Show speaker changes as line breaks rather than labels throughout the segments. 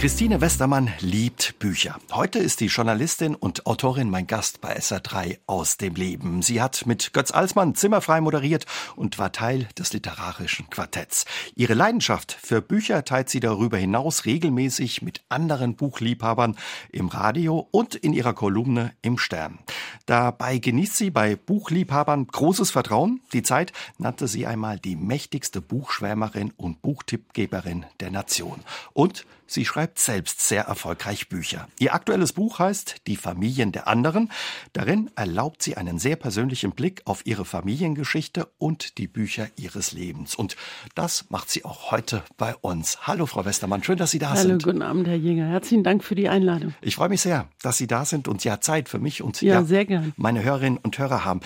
Christine Westermann liebt Bücher. Heute ist die Journalistin und Autorin mein Gast bei SR3 aus dem Leben. Sie hat mit Götz Alsmann zimmerfrei moderiert und war Teil des literarischen Quartetts. Ihre Leidenschaft für Bücher teilt sie darüber hinaus regelmäßig mit anderen Buchliebhabern im Radio und in ihrer Kolumne im Stern. Dabei genießt sie bei Buchliebhabern großes Vertrauen. Die Zeit nannte sie einmal die mächtigste Buchschwärmerin und Buchtippgeberin der Nation. Und Sie schreibt selbst sehr erfolgreich Bücher. Ihr aktuelles Buch heißt Die Familien der anderen. Darin erlaubt sie einen sehr persönlichen Blick auf ihre Familiengeschichte und die Bücher ihres Lebens. Und das macht sie auch heute bei uns. Hallo, Frau Westermann, schön, dass Sie da
Hallo,
sind.
Hallo, guten Abend, Herr Jäger. Herzlichen Dank für die Einladung.
Ich freue mich sehr, dass Sie da sind und ja Zeit für mich und
ja, ja
meine Hörerinnen und Hörer haben.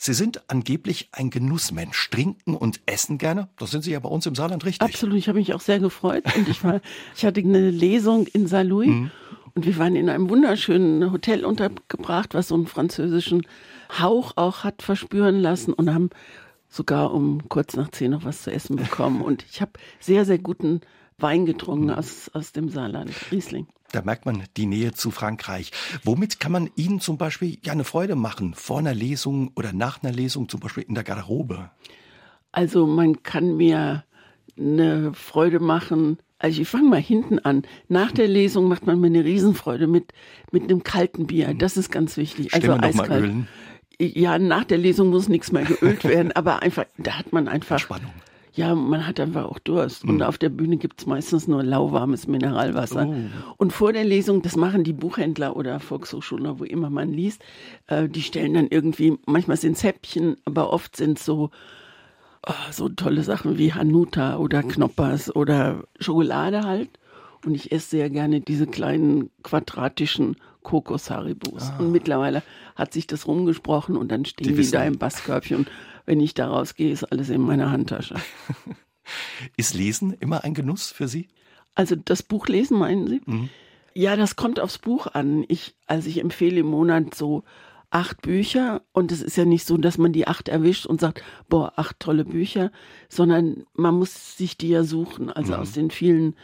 Sie sind angeblich ein Genussmensch. Trinken und essen gerne. Das sind Sie ja bei uns im Saarland richtig.
Absolut. Ich habe mich auch sehr gefreut. Und ich war, ich hatte eine Lesung in Saarlouis. Mhm. Und wir waren in einem wunderschönen Hotel untergebracht, was so einen französischen Hauch auch hat verspüren lassen und haben sogar um kurz nach zehn noch was zu essen bekommen. Und ich habe sehr, sehr guten Wein getrunken aus, aus dem Saarland, Riesling.
Da merkt man die Nähe zu Frankreich. Womit kann man Ihnen zum Beispiel ja eine Freude machen? Vor einer Lesung oder nach einer Lesung, zum Beispiel in der Garderobe?
Also man kann mir eine Freude machen. Also ich fange mal hinten an. Nach der Lesung macht man mir eine Riesenfreude mit, mit einem kalten Bier. Das ist ganz wichtig.
Stimme
also
eiskalt. Mal ölen.
Ja, nach der Lesung muss nichts mehr geölt werden, aber einfach, da hat man einfach
Spannung.
Ja, man hat einfach auch Durst. Mhm. Und auf der Bühne gibt es meistens nur lauwarmes Mineralwasser. Oh. Und vor der Lesung, das machen die Buchhändler oder Volkshochschulen, wo immer man liest, äh, die stellen dann irgendwie, manchmal sind es Häppchen, aber oft sind es so, oh, so tolle Sachen wie Hanuta oder Knoppers oder Schokolade halt. Und ich esse sehr gerne diese kleinen quadratischen Kokos-Haribos. Ah. Und mittlerweile hat sich das rumgesprochen und dann stehen die, die da im Basskörbchen wenn ich da rausgehe, ist alles in meiner Handtasche.
ist Lesen immer ein Genuss für Sie?
Also das Buch lesen, meinen Sie? Mhm. Ja, das kommt aufs Buch an. Ich, also ich empfehle im Monat so acht Bücher und es ist ja nicht so, dass man die acht erwischt und sagt, boah, acht tolle Bücher, sondern man muss sich die ja suchen, also mhm. aus den vielen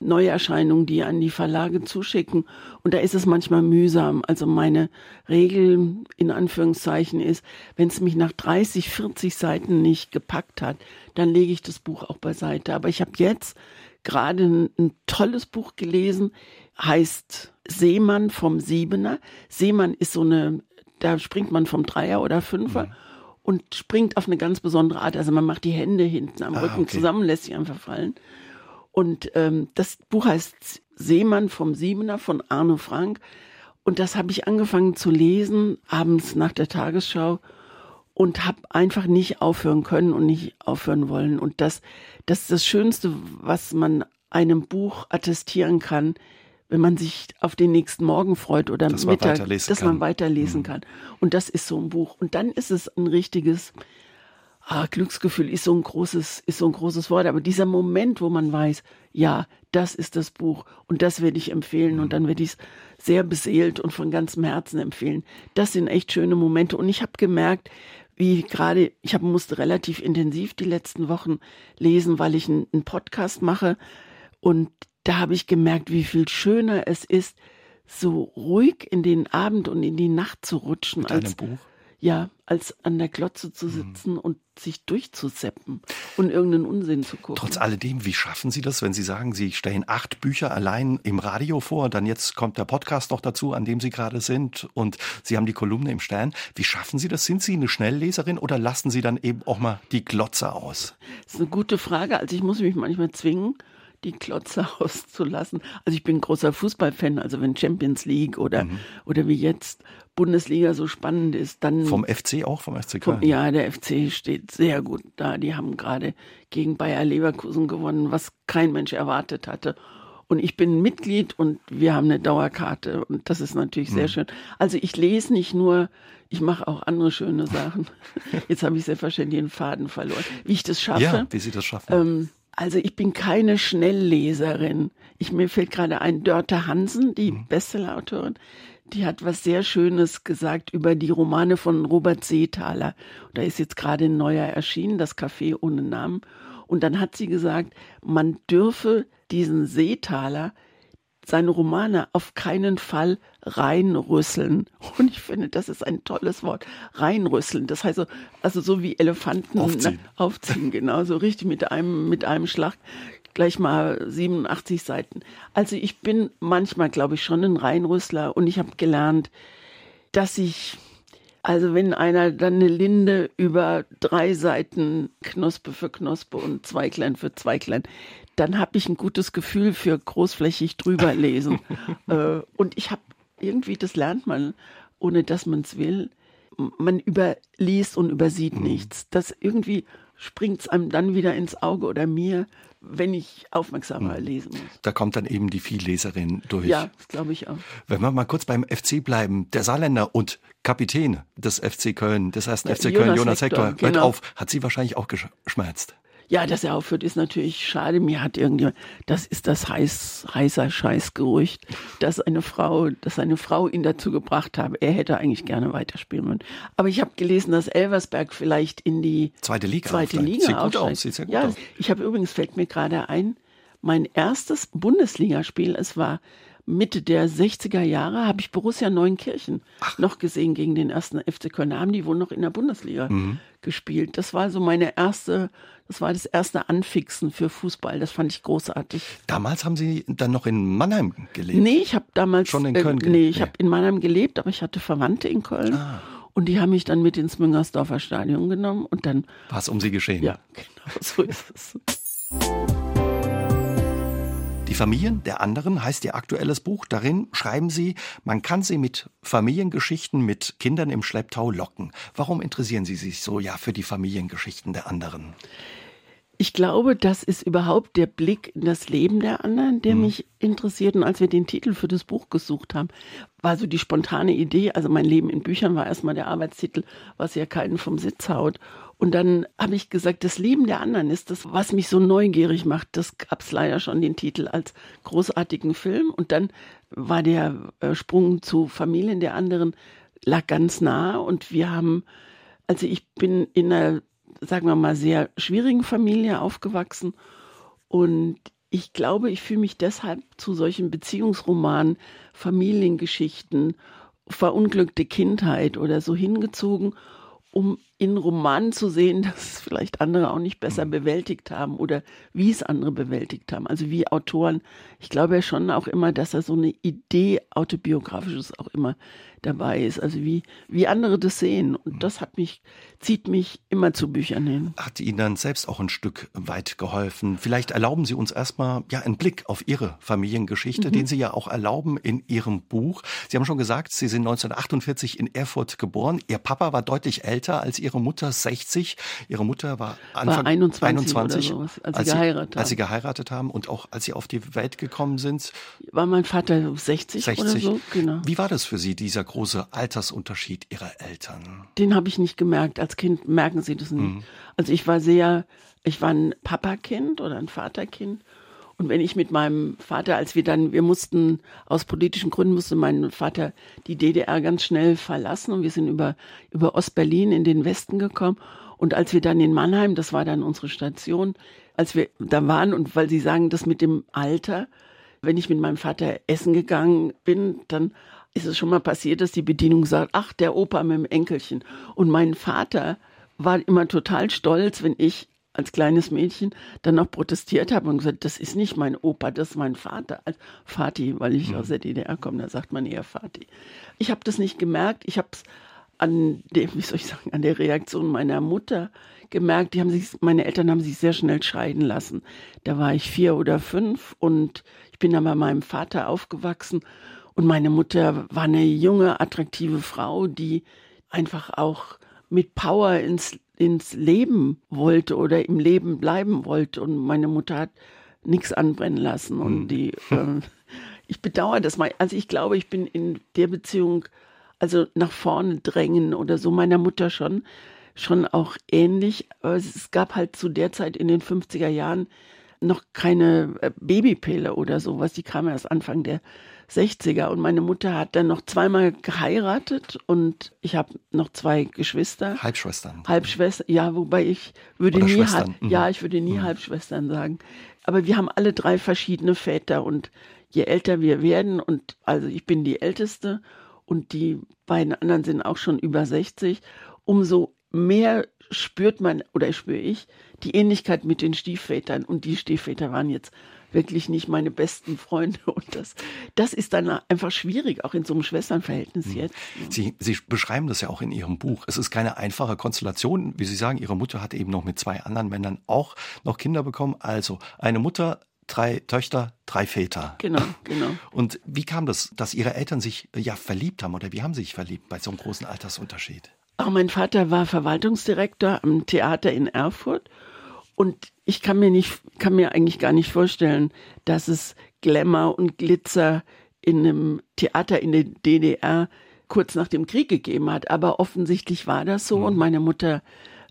Neuerscheinungen, die an die Verlage zuschicken. Und da ist es manchmal mühsam. Also meine Regel in Anführungszeichen ist, wenn es mich nach 30, 40 Seiten nicht gepackt hat, dann lege ich das Buch auch beiseite. Aber ich habe jetzt gerade ein, ein tolles Buch gelesen, heißt Seemann vom Siebener. Seemann ist so eine, da springt man vom Dreier oder Fünfer. Mhm und springt auf eine ganz besondere Art. Also man macht die Hände hinten am ah, Rücken okay. zusammen, lässt sich einfach fallen. Und ähm, das Buch heißt Seemann vom Siebener von Arno Frank. Und das habe ich angefangen zu lesen, abends nach der Tagesschau und habe einfach nicht aufhören können und nicht aufhören wollen. Und das, das ist das Schönste, was man einem Buch attestieren kann, wenn man sich auf den nächsten Morgen freut oder
dass
Mittag,
man
dass
kann.
man weiterlesen
mhm.
kann. Und das ist so ein Buch. Und dann ist es ein richtiges ah, Glücksgefühl ist so ein großes, ist so ein großes Wort, aber dieser Moment, wo man weiß, ja, das ist das Buch und das werde ich empfehlen und dann werde ich es sehr beseelt und von ganzem Herzen empfehlen. Das sind echt schöne Momente und ich habe gemerkt, wie gerade, ich hab, musste relativ intensiv die letzten Wochen lesen, weil ich einen Podcast mache und da habe ich gemerkt, wie viel schöner es ist, so ruhig in den Abend und in die Nacht zu rutschen.
Mit als, Buch?
Ja, als an der Glotze zu mhm. sitzen mhm. und sich durchzuseppen und irgendeinen Unsinn zu gucken.
Trotz alledem, wie schaffen Sie das, wenn Sie sagen, Sie stellen acht Bücher allein im Radio vor, dann jetzt kommt der Podcast noch dazu, an dem Sie gerade sind und Sie haben die Kolumne im Stern. Wie schaffen Sie das? Sind Sie eine Schnellleserin oder lassen Sie dann eben auch mal die Glotze aus?
Das ist eine gute Frage. Also ich muss mich manchmal zwingen, die Klotze auszulassen. Also ich bin ein großer Fußballfan, also wenn Champions League oder, mhm. oder wie jetzt Bundesliga so spannend ist, dann.
Vom FC auch, vom FC Köln?
ja, der FC steht sehr gut da. Die haben gerade gegen Bayer Leverkusen gewonnen, was kein Mensch erwartet hatte. Und ich bin Mitglied und wir haben eine Dauerkarte und das ist natürlich sehr mhm. schön. Also ich lese nicht nur, ich mache auch andere schöne Sachen. Jetzt habe ich selbstverständlich den Faden verloren. Wie ich das schaffe.
Ja, wie Sie das schaffen.
Ähm, also ich bin keine Schnellleserin. Ich, mir fällt gerade ein, Dörte Hansen, die mhm. Bestsellerautorin, die hat was sehr Schönes gesagt über die Romane von Robert Seethaler. Da ist jetzt gerade ein neuer erschienen, das Café ohne Namen. Und dann hat sie gesagt, man dürfe diesen Seethaler seine Romane auf keinen Fall reinrüsseln. Und ich finde, das ist ein tolles Wort. Reinrüsseln. Das heißt, also so wie Elefanten
aufziehen,
na, aufziehen genau, so richtig mit einem, mit einem Schlag gleich mal 87 Seiten. Also ich bin manchmal, glaube ich, schon ein Reinrüssler und ich habe gelernt, dass ich, also wenn einer dann eine Linde über drei Seiten Knospe für Knospe und Zweiglein für Zweiglein, dann habe ich ein gutes Gefühl für großflächig drüber lesen. äh, und ich habe irgendwie, das lernt man, ohne dass man es will, man überliest und übersieht mhm. nichts. Das irgendwie springt es einem dann wieder ins Auge oder mir, wenn ich aufmerksamer mhm. lesen muss.
Da kommt dann eben die Vielleserin durch.
Ja, das glaube ich auch.
Wenn wir mal kurz beim FC bleiben, der Saarländer und Kapitän des FC Köln, des ersten ja, FC Köln, Jonas Hector, Hector genau. hört auf. Hat sie wahrscheinlich auch geschmerzt.
Ja, dass er aufhört, ist natürlich schade. Mir hat irgendjemand, das ist das heiß, heißer Scheißgerücht, dass eine Frau, dass eine Frau ihn dazu gebracht habe. Er hätte eigentlich gerne weiterspielen wollen. Aber ich habe gelesen, dass Elversberg vielleicht in die
zweite Liga,
zweite Liga
sieht gut aus, sieht sehr gut
ja,
aus.
Ich habe übrigens fällt mir gerade ein, mein erstes Bundesligaspiel, es war Mitte der 60er Jahre habe ich Borussia Neunkirchen Ach. noch gesehen gegen den ersten FC Köln. Da haben die wohl noch in der Bundesliga mhm. gespielt. Das war so meine erste, das war das erste Anfixen für Fußball. Das fand ich großartig.
Damals haben Sie dann noch in Mannheim gelebt?
Nee, ich habe damals
schon in Köln
äh, gelebt. Nee, ich habe in Mannheim gelebt, aber ich hatte Verwandte in Köln. Ah. Und die haben mich dann mit ins Müngersdorfer Stadion genommen und dann.
War es um sie geschehen?
Ja, genau, so ist es.
Familien der anderen heißt Ihr aktuelles Buch. Darin schreiben Sie, man kann sie mit Familiengeschichten mit Kindern im Schlepptau locken. Warum interessieren Sie sich so ja für die Familiengeschichten der anderen?
Ich glaube, das ist überhaupt der Blick in das Leben der anderen, der mhm. mich interessiert. Und als wir den Titel für das Buch gesucht haben, war so die spontane Idee, also mein Leben in Büchern war erstmal der Arbeitstitel, was ja keinen vom Sitz haut. Und dann habe ich gesagt, das Leben der anderen ist das, was mich so neugierig macht. Das gab es leider schon den Titel als großartigen Film. Und dann war der äh, Sprung zu Familien der anderen lag ganz nah. Und wir haben, also ich bin in einer, sagen wir mal, sehr schwierigen Familie aufgewachsen. Und ich glaube, ich fühle mich deshalb zu solchen Beziehungsromanen, Familiengeschichten, verunglückte Kindheit oder so hingezogen um in Romanen zu sehen, dass vielleicht andere auch nicht besser mhm. bewältigt haben oder wie es andere bewältigt haben. Also wie Autoren. Ich glaube ja schon auch immer, dass da so eine Idee autobiografisches auch immer dabei ist. Also wie, wie andere das sehen. Und mhm. das hat mich, zieht mich immer zu Büchern hin.
Hat Ihnen dann selbst auch ein Stück weit geholfen? Vielleicht erlauben Sie uns erstmal ja einen Blick auf Ihre Familiengeschichte, mhm. den Sie ja auch erlauben in Ihrem Buch. Sie haben schon gesagt, Sie sind 1948 in Erfurt geboren. Ihr Papa war deutlich älter als Ihre Mutter, 60. Ihre Mutter war Anfang
war 21, 21 sowas, als, als, sie geheiratet
haben. Als Sie geheiratet haben und auch als Sie auf die Welt gekommen sind.
War mein Vater 60, 60. oder so,
genau. Wie war das für Sie, dieser große Altersunterschied Ihrer Eltern?
Den habe ich nicht gemerkt. Als Kind merken Sie das nicht. Mhm. Also ich war sehr, ich war ein Papakind oder ein Vaterkind. Und wenn ich mit meinem Vater, als wir dann, wir mussten, aus politischen Gründen musste mein Vater die DDR ganz schnell verlassen und wir sind über, über Ostberlin in den Westen gekommen. Und als wir dann in Mannheim, das war dann unsere Station, als wir da waren und weil Sie sagen, das mit dem Alter, wenn ich mit meinem Vater essen gegangen bin, dann ist es schon mal passiert, dass die Bedienung sagt, ach, der Opa mit dem Enkelchen. Und mein Vater war immer total stolz, wenn ich als kleines Mädchen dann noch protestiert habe und gesagt, das ist nicht mein Opa, das ist mein Vater. Als Vati, weil ich mhm. aus der DDR komme, da sagt man eher Vati. Ich habe das nicht gemerkt. Ich habe es an der, wie soll ich sagen, an der Reaktion meiner Mutter gemerkt. Die haben sich, meine Eltern haben sich sehr schnell scheiden lassen. Da war ich vier oder fünf und ich bin dann bei meinem Vater aufgewachsen und meine Mutter war eine junge, attraktive Frau, die einfach auch mit Power ins, ins Leben wollte oder im Leben bleiben wollte. Und meine Mutter hat nichts anbrennen lassen. Und mhm. die, äh, ich bedauere das mal. Also ich glaube, ich bin in der Beziehung, also nach vorne drängen oder so meiner Mutter schon, schon auch ähnlich. Aber es gab halt zu der Zeit in den 50er Jahren noch keine äh, Babypille oder sowas. Die kam erst Anfang der 60er und meine Mutter hat dann noch zweimal geheiratet und ich habe noch zwei Geschwister.
Halbschwestern.
Halbschwestern, ja, wobei ich würde
Oder
nie. Halb- ja, ich würde nie Halbschwestern sagen. Aber wir haben alle drei verschiedene Väter und je älter wir werden und also ich bin die Älteste und die beiden anderen sind auch schon über 60, umso mehr spürt man oder spüre ich die Ähnlichkeit mit den Stiefvätern und die Stiefväter waren jetzt wirklich nicht meine besten Freunde und das, das ist dann einfach schwierig, auch in so einem Schwesternverhältnis jetzt.
Sie, Sie beschreiben das ja auch in Ihrem Buch. Es ist keine einfache Konstellation. Wie Sie sagen, Ihre Mutter hat eben noch mit zwei anderen Männern auch noch Kinder bekommen. Also eine Mutter, drei Töchter, drei Väter.
Genau, genau.
Und wie kam das, dass Ihre Eltern sich ja verliebt haben oder wie haben sie sich verliebt bei so einem großen Altersunterschied?
Auch mein Vater war Verwaltungsdirektor am Theater in Erfurt und ich kann mir nicht, kann mir eigentlich gar nicht vorstellen, dass es Glamour und Glitzer in einem Theater in der DDR kurz nach dem Krieg gegeben hat. Aber offensichtlich war das so. Und meine Mutter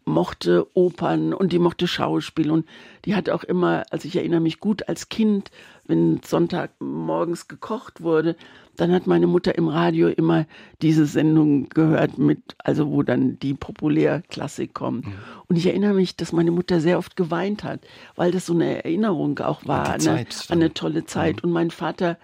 mochte Opern und die mochte Schauspiel. Und die hat auch immer, also ich erinnere mich gut als Kind, wenn Sonntag morgens gekocht wurde, dann hat meine Mutter im Radio immer diese Sendung gehört mit, also wo dann die Populärklassik kommt. Und ich erinnere mich, dass meine Mutter sehr oft geweint hat, weil das so eine Erinnerung auch war
An
an eine, an eine tolle Zeit. Und mein Vater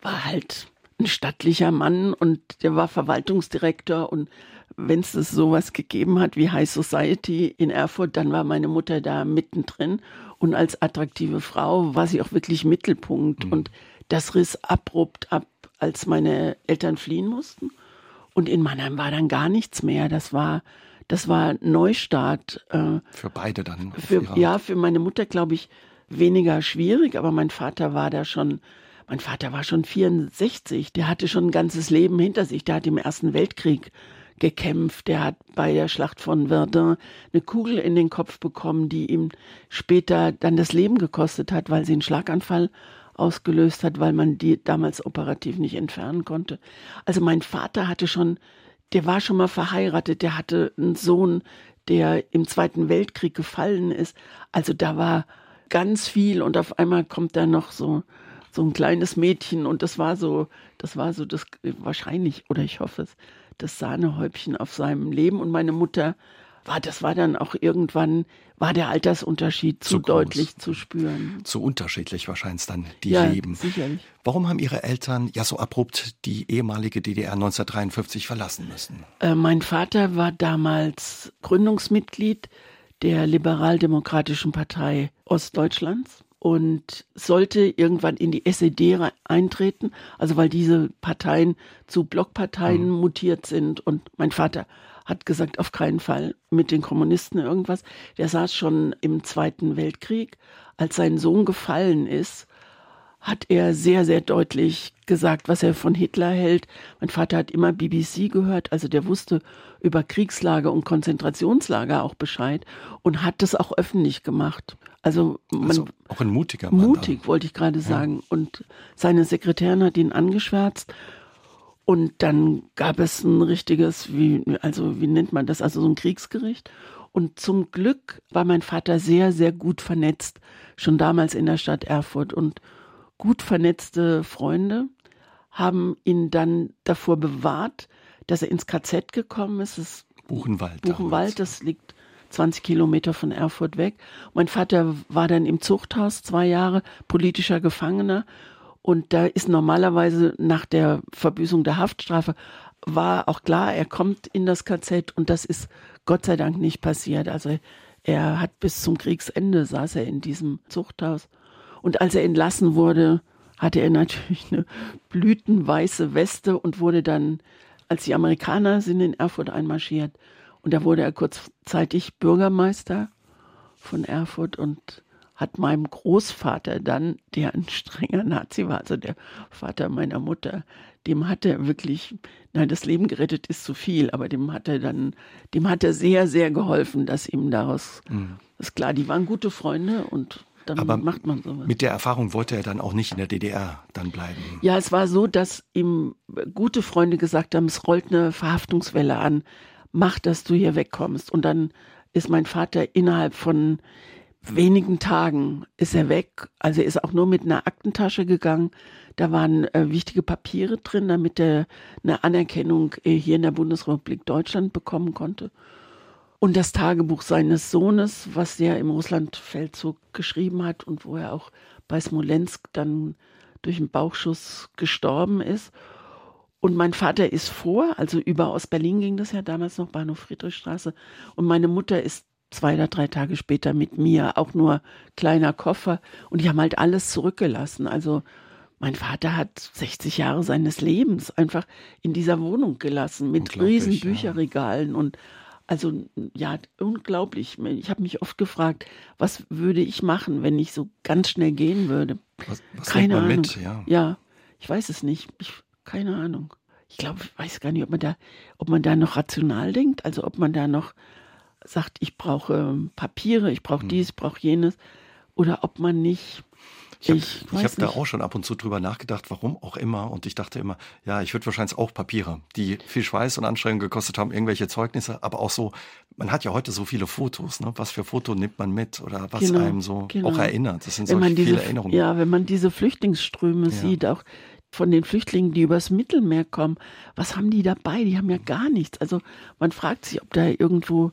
war halt ein stattlicher Mann und der war Verwaltungsdirektor. Und wenn es sowas gegeben hat wie High Society in Erfurt, dann war meine Mutter da mittendrin und als attraktive Frau war sie auch wirklich Mittelpunkt und das riss abrupt ab, als meine Eltern fliehen mussten und in Mannheim war dann gar nichts mehr. Das war das war Neustart. Äh,
Für beide dann.
für, ja, für meine Mutter, glaube ich, weniger schwierig, aber mein Vater war da schon, mein Vater war schon 64, der hatte schon ein ganzes Leben hinter sich, der hat im Ersten Weltkrieg gekämpft, der hat bei der Schlacht von Verdun eine Kugel in den Kopf bekommen, die ihm später dann das Leben gekostet hat, weil sie einen Schlaganfall ausgelöst hat, weil man die damals operativ nicht entfernen konnte. Also mein Vater hatte schon, der war schon mal verheiratet, der hatte einen Sohn, der im Zweiten Weltkrieg gefallen ist. Also da war ganz viel und auf einmal kommt da noch so so ein kleines Mädchen und das war so, das war so das wahrscheinlich oder ich hoffe es, das Sahnehäubchen auf seinem Leben und meine Mutter war, das war dann auch irgendwann war der Altersunterschied zu,
Zu
deutlich zu spüren.
So unterschiedlich wahrscheinlich dann die
ja,
Leben.
sicherlich.
Warum haben Ihre Eltern ja so abrupt die ehemalige DDR 1953 verlassen müssen?
Äh, mein Vater war damals Gründungsmitglied der Liberaldemokratischen Partei Ostdeutschlands und sollte irgendwann in die SED eintreten, also weil diese Parteien zu Blockparteien mutiert sind und mein Vater hat gesagt, auf keinen Fall mit den Kommunisten irgendwas. Der saß schon im Zweiten Weltkrieg, als sein Sohn gefallen ist, hat er sehr, sehr deutlich gesagt, was er von Hitler hält. Mein Vater hat immer BBC gehört, also der wusste über Kriegslager und Konzentrationslager auch Bescheid und hat das auch öffentlich gemacht. Also man
Also auch ein mutiger Mann.
mutig, wollte ich gerade sagen. Und seine Sekretärin hat ihn angeschwärzt. Und dann gab es ein richtiges, wie, also wie nennt man das, also so ein Kriegsgericht. Und zum Glück war mein Vater sehr, sehr gut vernetzt, schon damals in der Stadt Erfurt. Und gut vernetzte Freunde haben ihn dann davor bewahrt, dass er ins KZ gekommen ist.
Dann. Buchenwald.
Buchenwald, das liegt 20 Kilometer von Erfurt weg. Mein Vater war dann im Zuchthaus zwei Jahre politischer Gefangener und da ist normalerweise nach der Verbüßung der Haftstrafe war auch klar, er kommt in das KZ und das ist Gott sei Dank nicht passiert. Also er hat bis zum Kriegsende saß er in diesem Zuchthaus und als er entlassen wurde, hatte er natürlich eine blütenweiße Weste und wurde dann, als die Amerikaner sind in Erfurt einmarschiert, und da wurde er kurzzeitig Bürgermeister von Erfurt und hat meinem Großvater dann, der ein strenger Nazi war, also der Vater meiner Mutter, dem hat er wirklich, nein, das Leben gerettet ist zu viel, aber dem hat er dann, dem hat er sehr, sehr geholfen, dass ihm daraus, ist klar, die waren gute Freunde und dann
Aber
macht man sowas.
Mit der Erfahrung wollte er dann auch nicht in der DDR dann bleiben.
Ja, es war so, dass ihm gute Freunde gesagt haben, es rollt eine Verhaftungswelle an, mach, dass du hier wegkommst. Und dann ist mein Vater innerhalb von wenigen Tagen ist er weg. Also er ist auch nur mit einer Aktentasche gegangen. Da waren äh, wichtige Papiere drin, damit er eine Anerkennung äh, hier in der Bundesrepublik Deutschland bekommen konnte. Und das Tagebuch seines Sohnes, was er im Russlandfeldzug geschrieben hat und wo er auch bei Smolensk dann durch einen Bauchschuss gestorben ist. Und mein Vater ist vor, also über aus Berlin ging das ja damals noch, Bahnhof Friedrichstraße. Und meine Mutter ist zwei oder drei Tage später mit mir, auch nur kleiner Koffer. Und die haben halt alles zurückgelassen. Also mein Vater hat 60 Jahre seines Lebens einfach in dieser Wohnung gelassen mit riesen Bücherregalen ja. und also ja, unglaublich. Ich habe mich oft gefragt, was würde ich machen, wenn ich so ganz schnell gehen würde?
Was, was keine Ahnung. Mit? Ja.
ja, ich weiß es nicht. Ich, keine Ahnung. Ich glaube, ich weiß gar nicht, ob man da, ob man da noch rational denkt, also ob man da noch sagt, ich brauche ähm, Papiere, ich brauche hm. dies, ich brauche jenes, oder ob man nicht
ich habe hab da auch schon ab und zu drüber nachgedacht, warum auch immer. Und ich dachte immer, ja, ich würde wahrscheinlich auch Papiere, die viel Schweiß und Anstrengung gekostet haben, irgendwelche Zeugnisse, aber auch so, man hat ja heute so viele Fotos, ne? Was für Foto nimmt man mit oder was genau, einem so genau. auch erinnert. Das sind so viele Erinnerungen.
Ja, wenn man diese Flüchtlingsströme ja. sieht, auch von den Flüchtlingen, die übers Mittelmeer kommen, was haben die dabei? Die haben ja gar nichts. Also man fragt sich, ob da irgendwo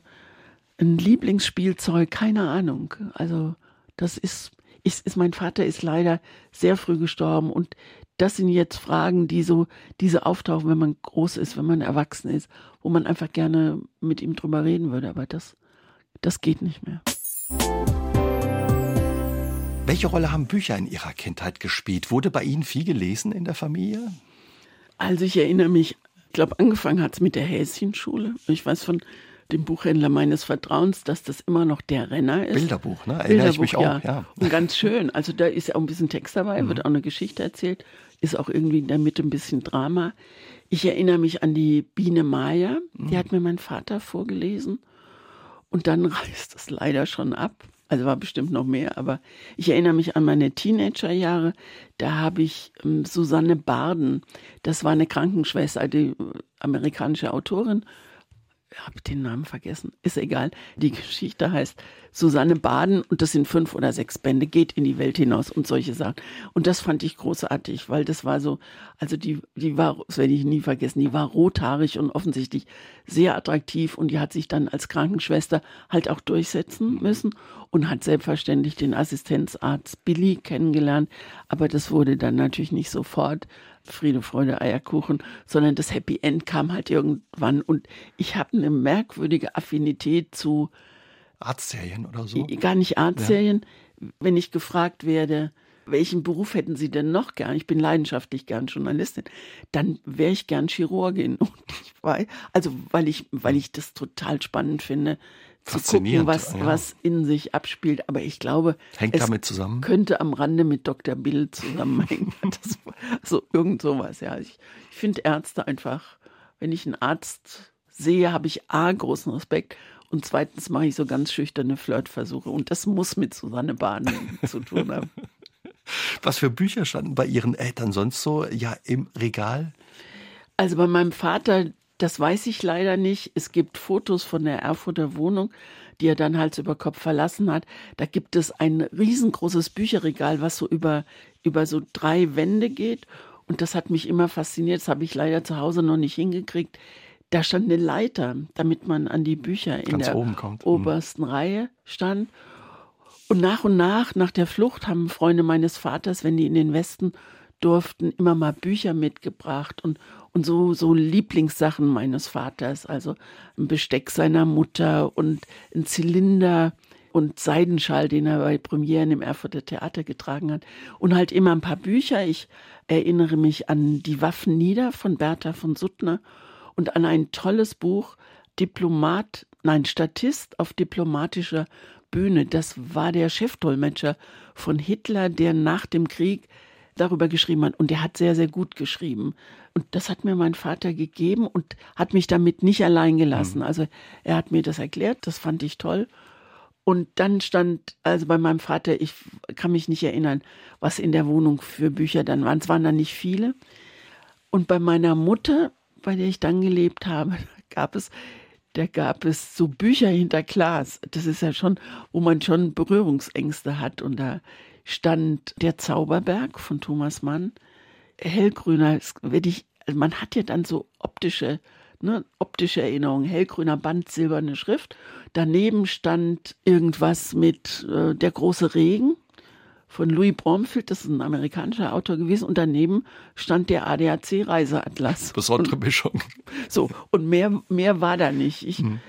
ein Lieblingsspielzeug, keine Ahnung. Also das ist ist, ist mein Vater ist leider sehr früh gestorben und das sind jetzt Fragen, die so, diese auftauchen, wenn man groß ist, wenn man erwachsen ist, wo man einfach gerne mit ihm drüber reden würde, aber das, das geht nicht mehr.
Welche Rolle haben Bücher in Ihrer Kindheit gespielt? Wurde bei Ihnen viel gelesen in der Familie?
Also ich erinnere mich, ich glaube, angefangen hat es mit der Häschenschule. Ich weiß von dem Buchhändler meines Vertrauens, dass das immer noch der Renner ist.
Bilderbuch, ne? Erinnere Bilderbuch, ich mich
auch, ja. Und ganz schön. Also da ist auch ein bisschen Text dabei, mhm. wird auch eine Geschichte erzählt, ist auch irgendwie in der Mitte ein bisschen Drama. Ich erinnere mich an die Biene Maya, die mhm. hat mir mein Vater vorgelesen. Und dann reißt es leider schon ab. Also war bestimmt noch mehr, aber ich erinnere mich an meine Teenagerjahre. Da habe ich ähm, Susanne Barden, das war eine Krankenschwester, die äh, amerikanische Autorin, habe den Namen vergessen, ist egal. Die Geschichte heißt Susanne Baden und das sind fünf oder sechs Bände, geht in die Welt hinaus und solche Sachen. Und das fand ich großartig, weil das war so, also die, die war, das werde ich nie vergessen, die war rothaarig und offensichtlich sehr attraktiv und die hat sich dann als Krankenschwester halt auch durchsetzen müssen und hat selbstverständlich den Assistenzarzt Billy kennengelernt, aber das wurde dann natürlich nicht sofort Friede, Freude, Eierkuchen, sondern das Happy End kam halt irgendwann und ich habe eine merkwürdige Affinität zu
Arztserien oder so.
Gar nicht Arztserien. Ja. Wenn ich gefragt werde, welchen Beruf hätten Sie denn noch gern? Ich bin leidenschaftlich gern Journalistin. Dann wäre ich gern Chirurgin. Und ich weiß, also weil ich, weil ich das total spannend finde, zu gucken, was, ja. was in sich abspielt. Aber ich glaube,
Hängt damit zusammen?
könnte am Rande mit Dr. Bill zusammenhängen. das, so irgend sowas, ja. Ich, ich finde Ärzte einfach, wenn ich einen Arzt sehe, habe ich A, großen Respekt und zweitens mache ich so ganz schüchterne Flirtversuche. Und das muss mit Susanne Bahn zu tun haben.
Was für Bücher standen bei Ihren Eltern sonst so ja im Regal?
Also bei meinem Vater, das weiß ich leider nicht. Es gibt Fotos von der Erfurter Wohnung, die er dann Hals über Kopf verlassen hat. Da gibt es ein riesengroßes Bücherregal, was so über, über so drei Wände geht. Und das hat mich immer fasziniert. Das habe ich leider zu Hause noch nicht hingekriegt. Da stand eine Leiter, damit man an die Bücher in Ganz der mhm. obersten mhm. Reihe stand. Und nach und nach, nach der Flucht, haben Freunde meines Vaters, wenn die in den Westen durften, immer mal Bücher mitgebracht und, und so, so Lieblingssachen meines Vaters, also ein Besteck seiner Mutter und ein Zylinder und Seidenschal, den er bei Premieren im Erfurter Theater getragen hat. Und halt immer ein paar Bücher. Ich erinnere mich an Die Waffen nieder von Bertha von Suttner und an ein tolles Buch, Diplomat, nein, Statist auf diplomatischer Bühne. Das war der Chefdolmetscher von Hitler, der nach dem Krieg darüber geschrieben hat. Und der hat sehr, sehr gut geschrieben. Und das hat mir mein Vater gegeben und hat mich damit nicht allein gelassen. Mhm. Also er hat mir das erklärt, das fand ich toll. Und dann stand, also bei meinem Vater, ich kann mich nicht erinnern, was in der Wohnung für Bücher dann waren. Es waren dann nicht viele. Und bei meiner Mutter, bei der ich dann gelebt habe, gab es da gab es so Bücher hinter Glas. Das ist ja schon, wo man schon Berührungsängste hat. Und da stand Der Zauberberg von Thomas Mann. Hellgrüner, werde ich, also man hat ja dann so optische, ne, optische Erinnerungen. Hellgrüner Band, silberne Schrift. Daneben stand irgendwas mit äh, Der große Regen von Louis Bromfield, das ist ein amerikanischer Autor gewesen, und daneben stand der ADAC Reiseatlas.
Besondere Mischung.
So, und mehr, mehr war da nicht. Ich, mhm.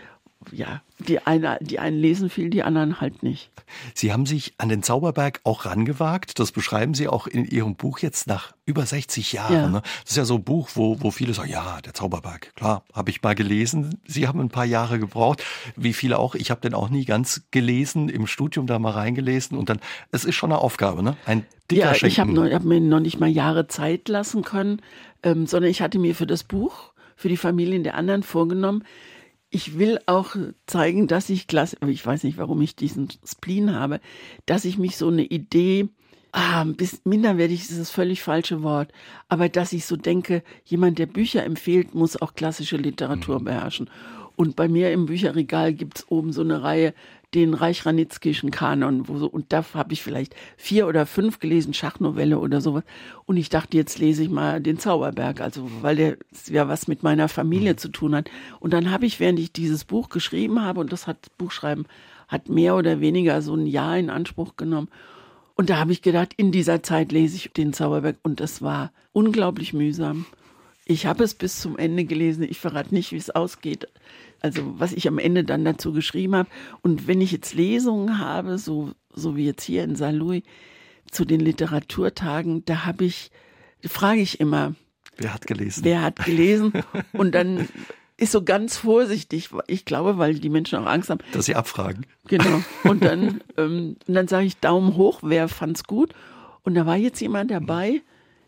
Ja, die, eine, die einen lesen viel, die anderen halt nicht.
Sie haben sich an den Zauberberg auch rangewagt. Das beschreiben Sie auch in Ihrem Buch jetzt nach über 60 Jahren. Ja. Ne? Das ist ja so ein Buch, wo, wo viele sagen, ja, der Zauberberg, klar, habe ich mal gelesen. Sie haben ein paar Jahre gebraucht, wie viele auch. Ich habe den auch nie ganz gelesen, im Studium da mal reingelesen. Und dann, es ist schon eine Aufgabe, ne? Ein dicker
ja,
Schinken.
ich habe hab mir noch nicht mal Jahre Zeit lassen können, ähm, sondern ich hatte mir für das Buch, für die Familien der anderen vorgenommen, ich will auch zeigen, dass ich klasse, ich weiß nicht, warum ich diesen Spleen habe, dass ich mich so eine Idee, ah, bis minderwertig ist das völlig falsche Wort, aber dass ich so denke, jemand, der Bücher empfiehlt, muss auch klassische Literatur mhm. beherrschen. Und bei mir im Bücherregal gibt es oben so eine Reihe den Reich-Ranitzkischen Kanon, wo so, und da habe ich vielleicht vier oder fünf gelesen, Schachnovelle oder sowas. Und ich dachte, jetzt lese ich mal den Zauberberg, also weil der ja was mit meiner Familie mhm. zu tun hat. Und dann habe ich, während ich dieses Buch geschrieben habe, und das hat Buchschreiben hat mehr oder weniger so ein Jahr in Anspruch genommen. Und da habe ich gedacht, in dieser Zeit lese ich den Zauberberg und das war unglaublich mühsam. Ich habe es bis zum Ende gelesen. Ich verrate nicht, wie es ausgeht also was ich am Ende dann dazu geschrieben habe. Und wenn ich jetzt Lesungen habe, so, so wie jetzt hier in Saint Louis, zu den Literaturtagen, da habe ich, frage ich immer.
Wer hat gelesen?
Wer hat gelesen? Und dann ist so ganz vorsichtig, ich glaube, weil die Menschen auch Angst haben.
Dass sie abfragen.
Genau. Und dann, ähm, dann sage ich Daumen hoch, wer fand's gut? Und da war jetzt jemand dabei,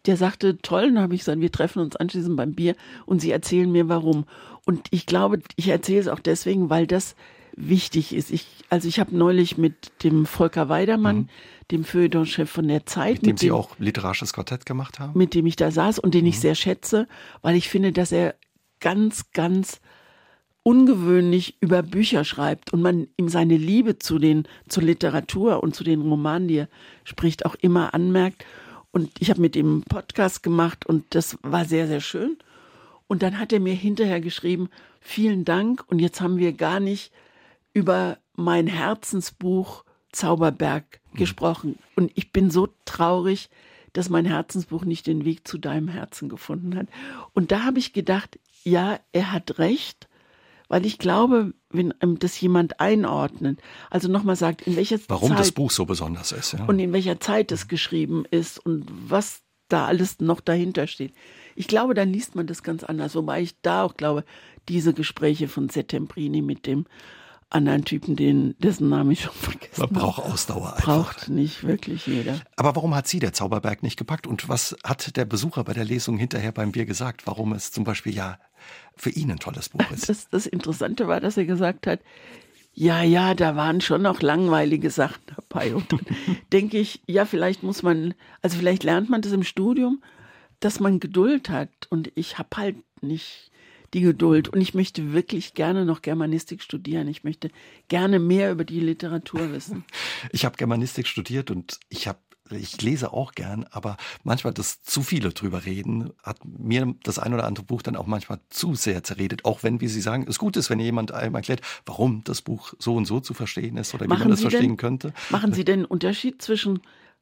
der sagte, toll, dann habe ich gesagt, wir treffen uns anschließend beim Bier und sie erzählen mir warum. Und ich glaube, ich erzähle es auch deswegen, weil das wichtig ist. Ich, also ich habe neulich mit dem Volker Weidermann, mhm. dem Feuilleton-Chef von der Zeit,
mit dem, mit dem Sie auch literarisches Quartett gemacht haben,
mit dem ich da saß und den mhm. ich sehr schätze, weil ich finde, dass er ganz, ganz ungewöhnlich über Bücher schreibt und man ihm seine Liebe zu den zur Literatur und zu den Romanen, die er spricht, auch immer anmerkt. Und ich habe mit ihm einen Podcast gemacht und das war sehr, sehr schön. Und dann hat er mir hinterher geschrieben, vielen Dank. Und jetzt haben wir gar nicht über mein Herzensbuch Zauberberg mhm. gesprochen. Und ich bin so traurig, dass mein Herzensbuch nicht den Weg zu deinem Herzen gefunden hat. Und da habe ich gedacht, ja, er hat recht, weil ich glaube, wenn das jemand einordnet, also nochmal sagt, in welcher
Warum
Zeit.
das Buch so besonders ist. Ja.
Und in welcher Zeit es geschrieben ist und was da alles noch dahinter steht. Ich glaube, dann liest man das ganz anders. Wobei ich da auch glaube, diese Gespräche von Settembrini mit dem anderen Typen, den, dessen Namen ich schon vergessen
habe. Man braucht Ausdauer
einfach. Braucht nicht wirklich jeder.
Aber warum hat sie der Zauberberg nicht gepackt? Und was hat der Besucher bei der Lesung hinterher beim Bier gesagt? Warum es zum Beispiel ja für ihn ein tolles Buch ist?
Das, das Interessante war, dass er gesagt hat, ja, ja, da waren schon noch langweilige Sachen dabei. Und dann denke ich, ja, vielleicht muss man, also vielleicht lernt man das im Studium, dass man Geduld hat. Und ich habe halt nicht die Geduld. Und ich möchte wirklich gerne noch Germanistik studieren. Ich möchte gerne mehr über die Literatur wissen.
Ich habe Germanistik studiert und ich habe ich lese auch gern, aber manchmal das zu viele drüber reden, hat mir das ein oder andere Buch dann auch manchmal zu sehr zerredet, auch wenn, wie Sie sagen, es gut ist, wenn jemand einem erklärt, warum das Buch so und so zu verstehen ist oder machen wie man das verstehen
denn,
könnte.
Machen Sie den Unterschied zwischen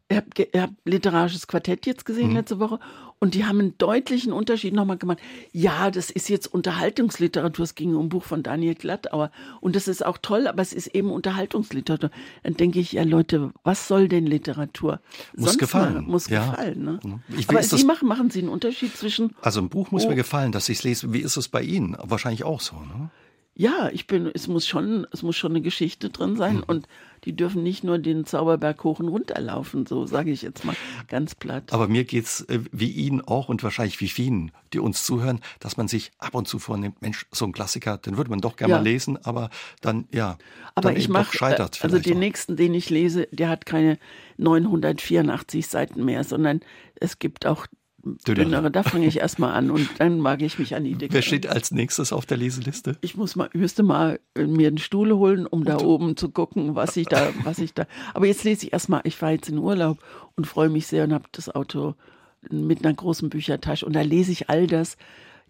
Ihr habt, ihr habt literarisches Quartett jetzt gesehen mhm. letzte Woche und die haben einen deutlichen Unterschied nochmal gemacht. Ja, das ist jetzt Unterhaltungsliteratur. Es ging um ein Buch von Daniel Glattauer und das ist auch toll, aber es ist eben Unterhaltungsliteratur. Dann denke ich, ja Leute, was soll denn Literatur?
Muss Sonst gefallen.
Mal, muss ja. gefallen. Ne?
Ich
aber Sie machen, machen Sie einen Unterschied zwischen.
Also ein Buch muss oh, mir gefallen, dass ich es lese. Wie ist es bei Ihnen? Wahrscheinlich auch so, ne?
Ja, ich bin, es muss schon, es muss schon eine Geschichte drin sein mhm. und die dürfen nicht nur den Zauberberg hoch und runter laufen, so sage ich jetzt mal ganz platt.
Aber mir geht's äh, wie Ihnen auch und wahrscheinlich wie vielen, die uns zuhören, dass man sich ab und zu vornimmt, Mensch, so ein Klassiker, den würde man doch gerne ja. mal lesen, aber dann, ja,
aber
dann
ich mache,
scheitert
also den
auch.
nächsten, den ich lese, der hat keine 984 Seiten mehr, sondern es gibt auch dünnere. Da fange ich erstmal an und dann mag ich mich an die Dicke.
Wer steht als nächstes auf der Leseliste?
Ich muss mal, müsste mal äh, mir einen Stuhl holen, um da oben zu gucken, was ich da, was ich da. Aber jetzt lese ich erstmal, ich fahre jetzt in Urlaub und freue mich sehr und habe das Auto mit einer großen Büchertasche und da lese ich all das.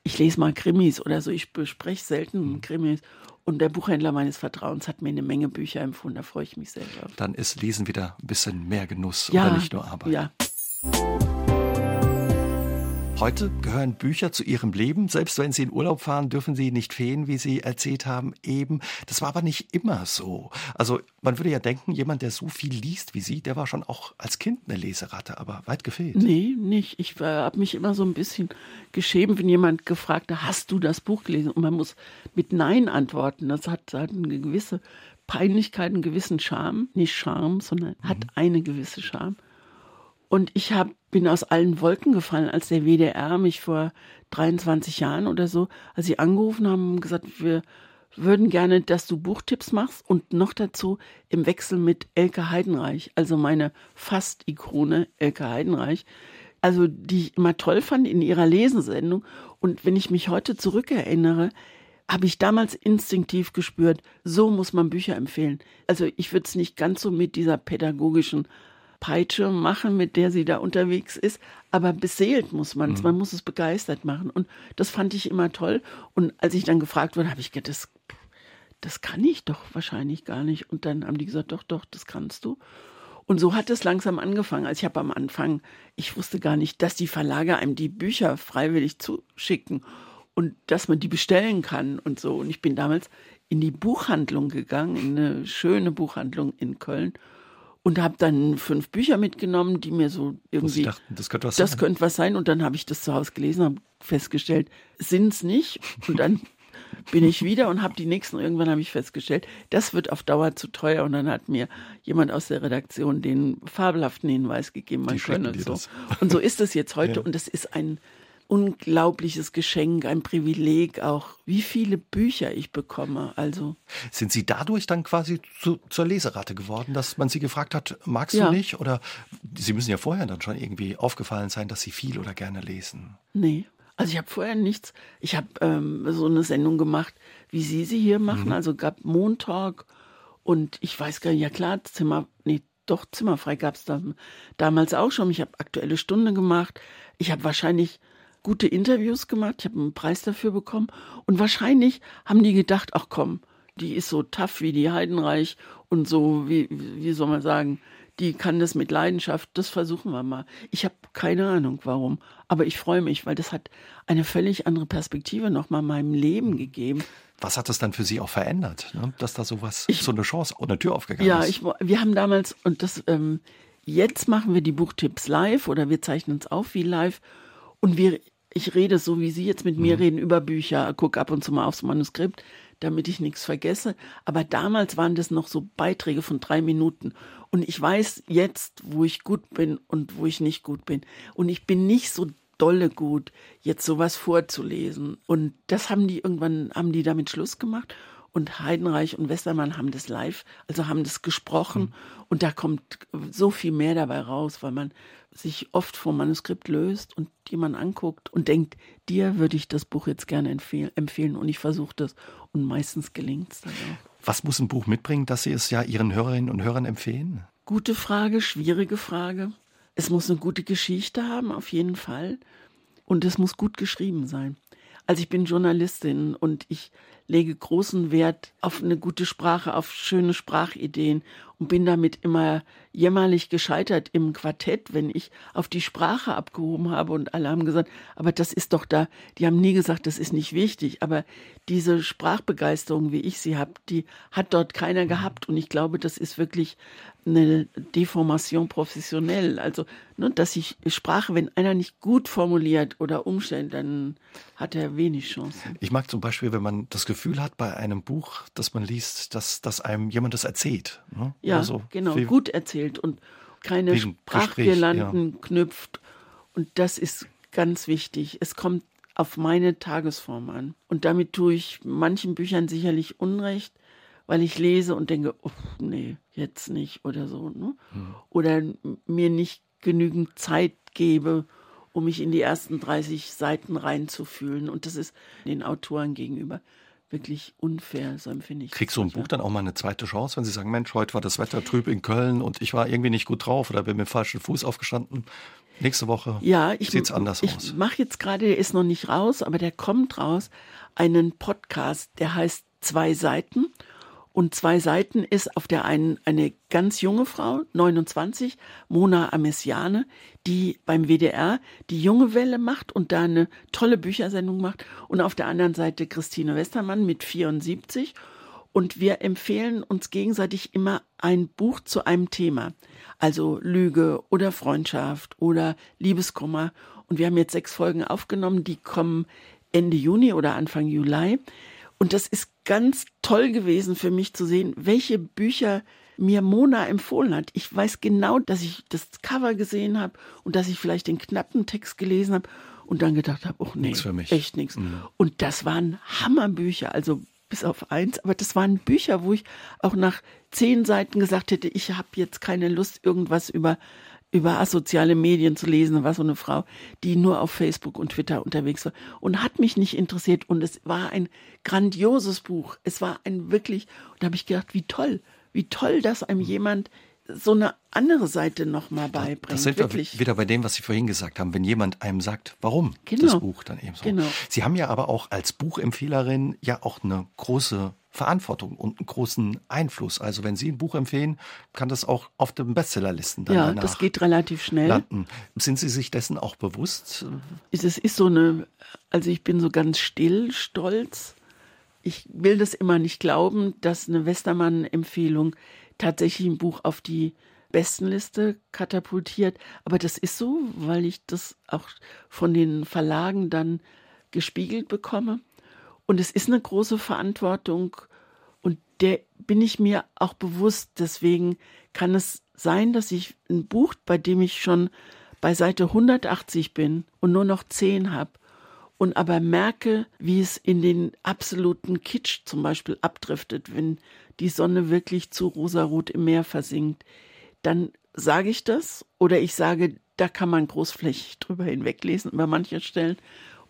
Ich lese mal Krimis oder so, ich bespreche selten hm. Krimis. Und der Buchhändler meines Vertrauens hat mir eine Menge Bücher empfohlen, da freue ich mich sehr drauf.
Dann ist Lesen wieder ein bisschen mehr Genuss ja, oder nicht nur Arbeit.
Ja.
Heute gehören Bücher zu ihrem Leben. Selbst wenn sie in Urlaub fahren, dürfen sie nicht fehlen, wie Sie erzählt haben eben. Das war aber nicht immer so. Also man würde ja denken, jemand, der so viel liest wie Sie, der war schon auch als Kind eine Leseratte, aber weit gefehlt.
Nee, nicht. Ich äh, habe mich immer so ein bisschen geschämt, wenn jemand gefragt hat, hast du das Buch gelesen? Und man muss mit Nein antworten. Das hat, hat eine gewisse Peinlichkeit, einen gewissen Charme. Nicht Charme, sondern mhm. hat eine gewisse Charme. Und ich hab, bin aus allen Wolken gefallen, als der WDR mich vor 23 Jahren oder so, als sie angerufen haben, gesagt, wir würden gerne, dass du Buchtipps machst und noch dazu im Wechsel mit Elke Heidenreich, also meine Fast-Ikone Elke Heidenreich, also die ich immer toll fand in ihrer Lesensendung. Und wenn ich mich heute zurückerinnere, habe ich damals instinktiv gespürt, so muss man Bücher empfehlen. Also ich würde es nicht ganz so mit dieser pädagogischen Peitsche machen, mit der sie da unterwegs ist, aber beseelt muss man es, mhm. man muss es begeistert machen. Und das fand ich immer toll. Und als ich dann gefragt wurde, habe ich gedacht, das, das kann ich doch wahrscheinlich gar nicht. Und dann haben die gesagt, doch, doch, das kannst du. Und so hat es langsam angefangen. Also ich habe am Anfang, ich wusste gar nicht, dass die Verlage einem die Bücher freiwillig zuschicken und dass man die bestellen kann und so. Und ich bin damals in die Buchhandlung gegangen, in eine schöne Buchhandlung in Köln und habe dann fünf Bücher mitgenommen, die mir so irgendwie
dachten, das könnte was
das
sein.
könnte was sein und dann habe ich das zu Hause gelesen, habe festgestellt, sind's nicht und dann bin ich wieder und habe die nächsten irgendwann habe ich festgestellt, das wird auf Dauer zu teuer und dann hat mir jemand aus der Redaktion den fabelhaften Hinweis gegeben, man könne so. Das. Und so ist es jetzt heute ja. und das ist ein unglaubliches Geschenk, ein Privileg auch, wie viele Bücher ich bekomme. Also
sind Sie dadurch dann quasi zu, zur Leseratte geworden, dass man Sie gefragt hat, magst ja. du nicht? Oder Sie müssen ja vorher dann schon irgendwie aufgefallen sein, dass Sie viel oder gerne lesen.
Nee. Also ich habe vorher nichts. Ich habe ähm, so eine Sendung gemacht, wie Sie sie hier machen. Mhm. Also gab Montag und ich weiß gar nicht, ja klar, Zimmer, nee, doch Zimmerfrei gab es da, damals auch schon. Ich habe aktuelle Stunde gemacht. Ich habe wahrscheinlich gute Interviews gemacht, ich habe einen Preis dafür bekommen und wahrscheinlich haben die gedacht, ach komm, die ist so tough wie die Heidenreich und so, wie, wie soll man sagen, die kann das mit Leidenschaft, das versuchen wir mal. Ich habe keine Ahnung warum, aber ich freue mich, weil das hat eine völlig andere Perspektive nochmal meinem Leben gegeben.
Was hat das dann für Sie auch verändert, ne? dass da sowas, ich, so eine Chance, eine Tür aufgegangen
ja,
ist?
Ja, wir haben damals, und das, ähm, jetzt machen wir die Buchtipps live oder wir zeichnen es auf wie live und wir ich rede so, wie Sie jetzt mit mir mhm. reden, über Bücher, gucke ab und zu mal aufs Manuskript, damit ich nichts vergesse. Aber damals waren das noch so Beiträge von drei Minuten. Und ich weiß jetzt, wo ich gut bin und wo ich nicht gut bin. Und ich bin nicht so dolle gut, jetzt sowas vorzulesen. Und das haben die irgendwann, haben die damit Schluss gemacht und Heidenreich und Westermann haben das live, also haben das gesprochen mhm. und da kommt so viel mehr dabei raus, weil man sich oft vom Manuskript löst und jemand anguckt und denkt, dir würde ich das Buch jetzt gerne empfehlen, empfehlen und ich versuche das und meistens gelingt es dann auch.
Was muss ein Buch mitbringen, dass Sie es ja Ihren Hörerinnen und Hörern empfehlen?
Gute Frage, schwierige Frage. Es muss eine gute Geschichte haben, auf jeden Fall. Und es muss gut geschrieben sein. Also ich bin Journalistin und ich lege großen Wert auf eine gute Sprache, auf schöne Sprachideen und bin damit immer jämmerlich gescheitert im Quartett, wenn ich auf die Sprache abgehoben habe und alle haben gesagt, aber das ist doch da, die haben nie gesagt, das ist nicht wichtig, aber diese Sprachbegeisterung, wie ich sie habe, die hat dort keiner gehabt. Und ich glaube, das ist wirklich eine Deformation professionell, also ne, dass ich Sprache, wenn einer nicht gut formuliert oder umstellt, dann hat er wenig Chancen.
Ich mag zum Beispiel, wenn man das Gefühl hat bei einem Buch, das man liest, dass, dass einem jemand das erzählt.
Ne? Ja, also, genau, wie, gut erzählt und keine Sprachgirlanden ja. knüpft. Und das ist ganz wichtig. Es kommt auf meine Tagesform an. Und damit tue ich manchen Büchern sicherlich Unrecht, weil ich lese und denke, oh, nee, jetzt nicht oder so. Ne? Hm. Oder mir nicht genügend Zeit gebe um mich in die ersten 30 Seiten reinzufühlen. Und das ist den Autoren gegenüber wirklich unfair, so empfinde ich.
Kriegt so ein Buch dann auch mal eine zweite Chance, wenn Sie sagen, Mensch, heute war das Wetter trüb in Köln und ich war irgendwie nicht gut drauf oder bin mit dem falschen Fuß aufgestanden. Nächste Woche
ja,
sieht es anders
ich
aus.
Ich mache jetzt gerade, der ist noch nicht raus, aber der kommt raus, einen Podcast, der heißt Zwei Seiten und zwei Seiten ist auf der einen eine ganz junge Frau, 29, Mona Amessiane, die beim WDR die junge Welle macht und da eine tolle Büchersendung macht. Und auf der anderen Seite Christine Westermann mit 74. Und wir empfehlen uns gegenseitig immer ein Buch zu einem Thema. Also Lüge oder Freundschaft oder Liebeskummer. Und wir haben jetzt sechs Folgen aufgenommen, die kommen Ende Juni oder Anfang Juli. Und das ist ganz toll gewesen für mich zu sehen, welche Bücher mir Mona empfohlen hat. Ich weiß genau, dass ich das Cover gesehen habe und dass ich vielleicht den knappen Text gelesen habe und dann gedacht habe, oh nee, nix für mich. echt nichts. Mhm. Und das waren Hammerbücher, also bis auf eins, aber das waren Bücher, wo ich auch nach zehn Seiten gesagt hätte, ich habe jetzt keine Lust, irgendwas über über asoziale Medien zu lesen, war so eine Frau, die nur auf Facebook und Twitter unterwegs war und hat mich nicht interessiert und es war ein grandioses Buch. Es war ein wirklich, und da habe ich gedacht, wie toll, wie toll, dass einem mhm. jemand so eine andere Seite nochmal beibringt.
Das sind wirklich. wir wieder bei dem, was Sie vorhin gesagt haben, wenn jemand einem sagt, warum genau. das Buch dann eben so. Genau. Sie haben ja aber auch als Buchempfehlerin ja auch eine große Verantwortung und einen großen Einfluss. Also wenn Sie ein Buch empfehlen, kann das auch auf den Bestsellerlisten dann
Ja, das geht relativ schnell. Landen.
Sind Sie sich dessen auch bewusst?
Es ist so eine, also ich bin so ganz still, stolz. Ich will das immer nicht glauben, dass eine Westermann-Empfehlung tatsächlich ein Buch auf die Bestenliste katapultiert. Aber das ist so, weil ich das auch von den Verlagen dann gespiegelt bekomme. Und es ist eine große Verantwortung und der bin ich mir auch bewusst. Deswegen kann es sein, dass ich ein Buch, bei dem ich schon bei Seite 180 bin und nur noch 10 habe und aber merke, wie es in den absoluten Kitsch zum Beispiel abdriftet, wenn die Sonne wirklich zu rosarot im Meer versinkt, dann sage ich das oder ich sage, da kann man großflächig drüber hinweglesen über manche Stellen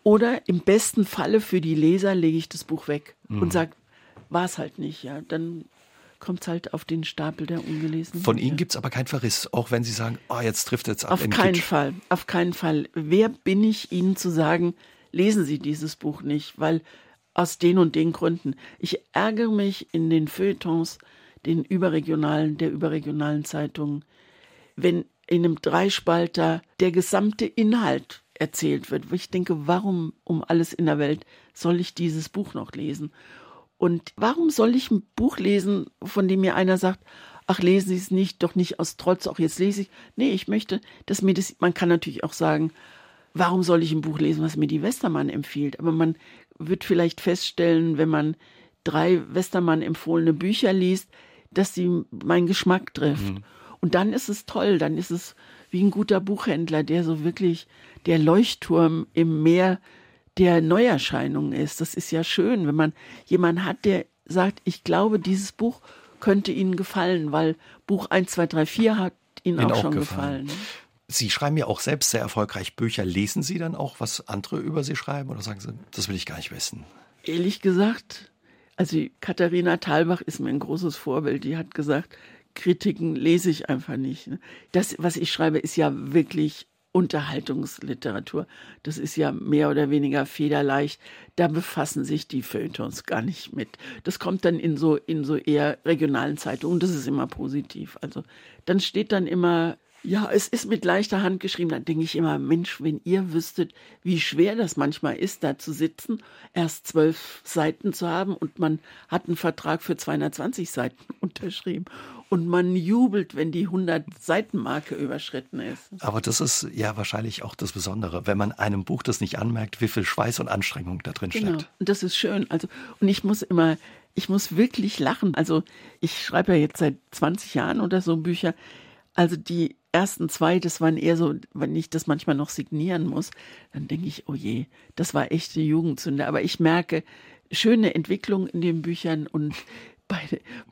oder im besten Falle für die Leser lege ich das Buch weg mhm. und sage, war es halt nicht. Ja, dann kommt es halt auf den Stapel der ungelesenen.
Von Ihnen gibt es aber keinen Verriss, auch wenn Sie sagen, oh, jetzt trifft es ab.
Auf keinen Kitsch. Fall, auf keinen Fall. Wer bin ich, Ihnen zu sagen, lesen Sie dieses Buch nicht, weil aus den und den Gründen. Ich ärgere mich in den Feuilletons, den überregionalen, der überregionalen Zeitungen, wenn in einem Dreispalter der gesamte Inhalt erzählt wird. Ich denke, warum um alles in der Welt soll ich dieses Buch noch lesen? Und warum soll ich ein Buch lesen, von dem mir einer sagt, ach, lesen Sie es nicht, doch nicht aus Trotz, auch jetzt lese ich. Nee, ich möchte, dass mir das, man kann natürlich auch sagen, warum soll ich ein Buch lesen, was mir die Westermann empfiehlt? Aber man wird vielleicht feststellen, wenn man drei Westermann empfohlene Bücher liest, dass sie meinen Geschmack trifft. Mhm. Und dann ist es toll, dann ist es wie ein guter Buchhändler, der so wirklich der Leuchtturm im Meer der Neuerscheinungen ist. Das ist ja schön, wenn man jemanden hat, der sagt, ich glaube, dieses Buch könnte Ihnen gefallen, weil Buch 1, 2, 3, 4 hat Ihnen auch, auch, schon gefallen. gefallen.
Sie schreiben ja auch selbst sehr erfolgreich Bücher. Lesen Sie dann auch, was andere über Sie schreiben oder sagen Sie, das will ich gar nicht wissen?
Ehrlich gesagt, also Katharina Thalbach ist mir ein großes Vorbild. Die hat gesagt, Kritiken lese ich einfach nicht. Das, was ich schreibe, ist ja wirklich Unterhaltungsliteratur. Das ist ja mehr oder weniger federleicht. Da befassen sich die Feuilletons gar nicht mit. Das kommt dann in so, in so eher regionalen Zeitungen. Das ist immer positiv. Also dann steht dann immer ja, es ist mit leichter Hand geschrieben. Da denke ich immer, Mensch, wenn ihr wüsstet, wie schwer das manchmal ist, da zu sitzen, erst zwölf Seiten zu haben und man hat einen Vertrag für 220 Seiten unterschrieben und man jubelt, wenn die 100-Seiten-Marke überschritten ist.
Aber das ist ja wahrscheinlich auch das Besondere, wenn man einem Buch das nicht anmerkt, wie viel Schweiß und Anstrengung da drin genau. steckt.
Und das ist schön. Also, und ich muss immer, ich muss wirklich lachen. Also, ich schreibe ja jetzt seit 20 Jahren oder so Bücher. Also die ersten zwei, das waren eher so, wenn ich das manchmal noch signieren muss, dann denke ich, oh je, das war echte Jugendsünde. Aber ich merke schöne Entwicklung in den Büchern und bei,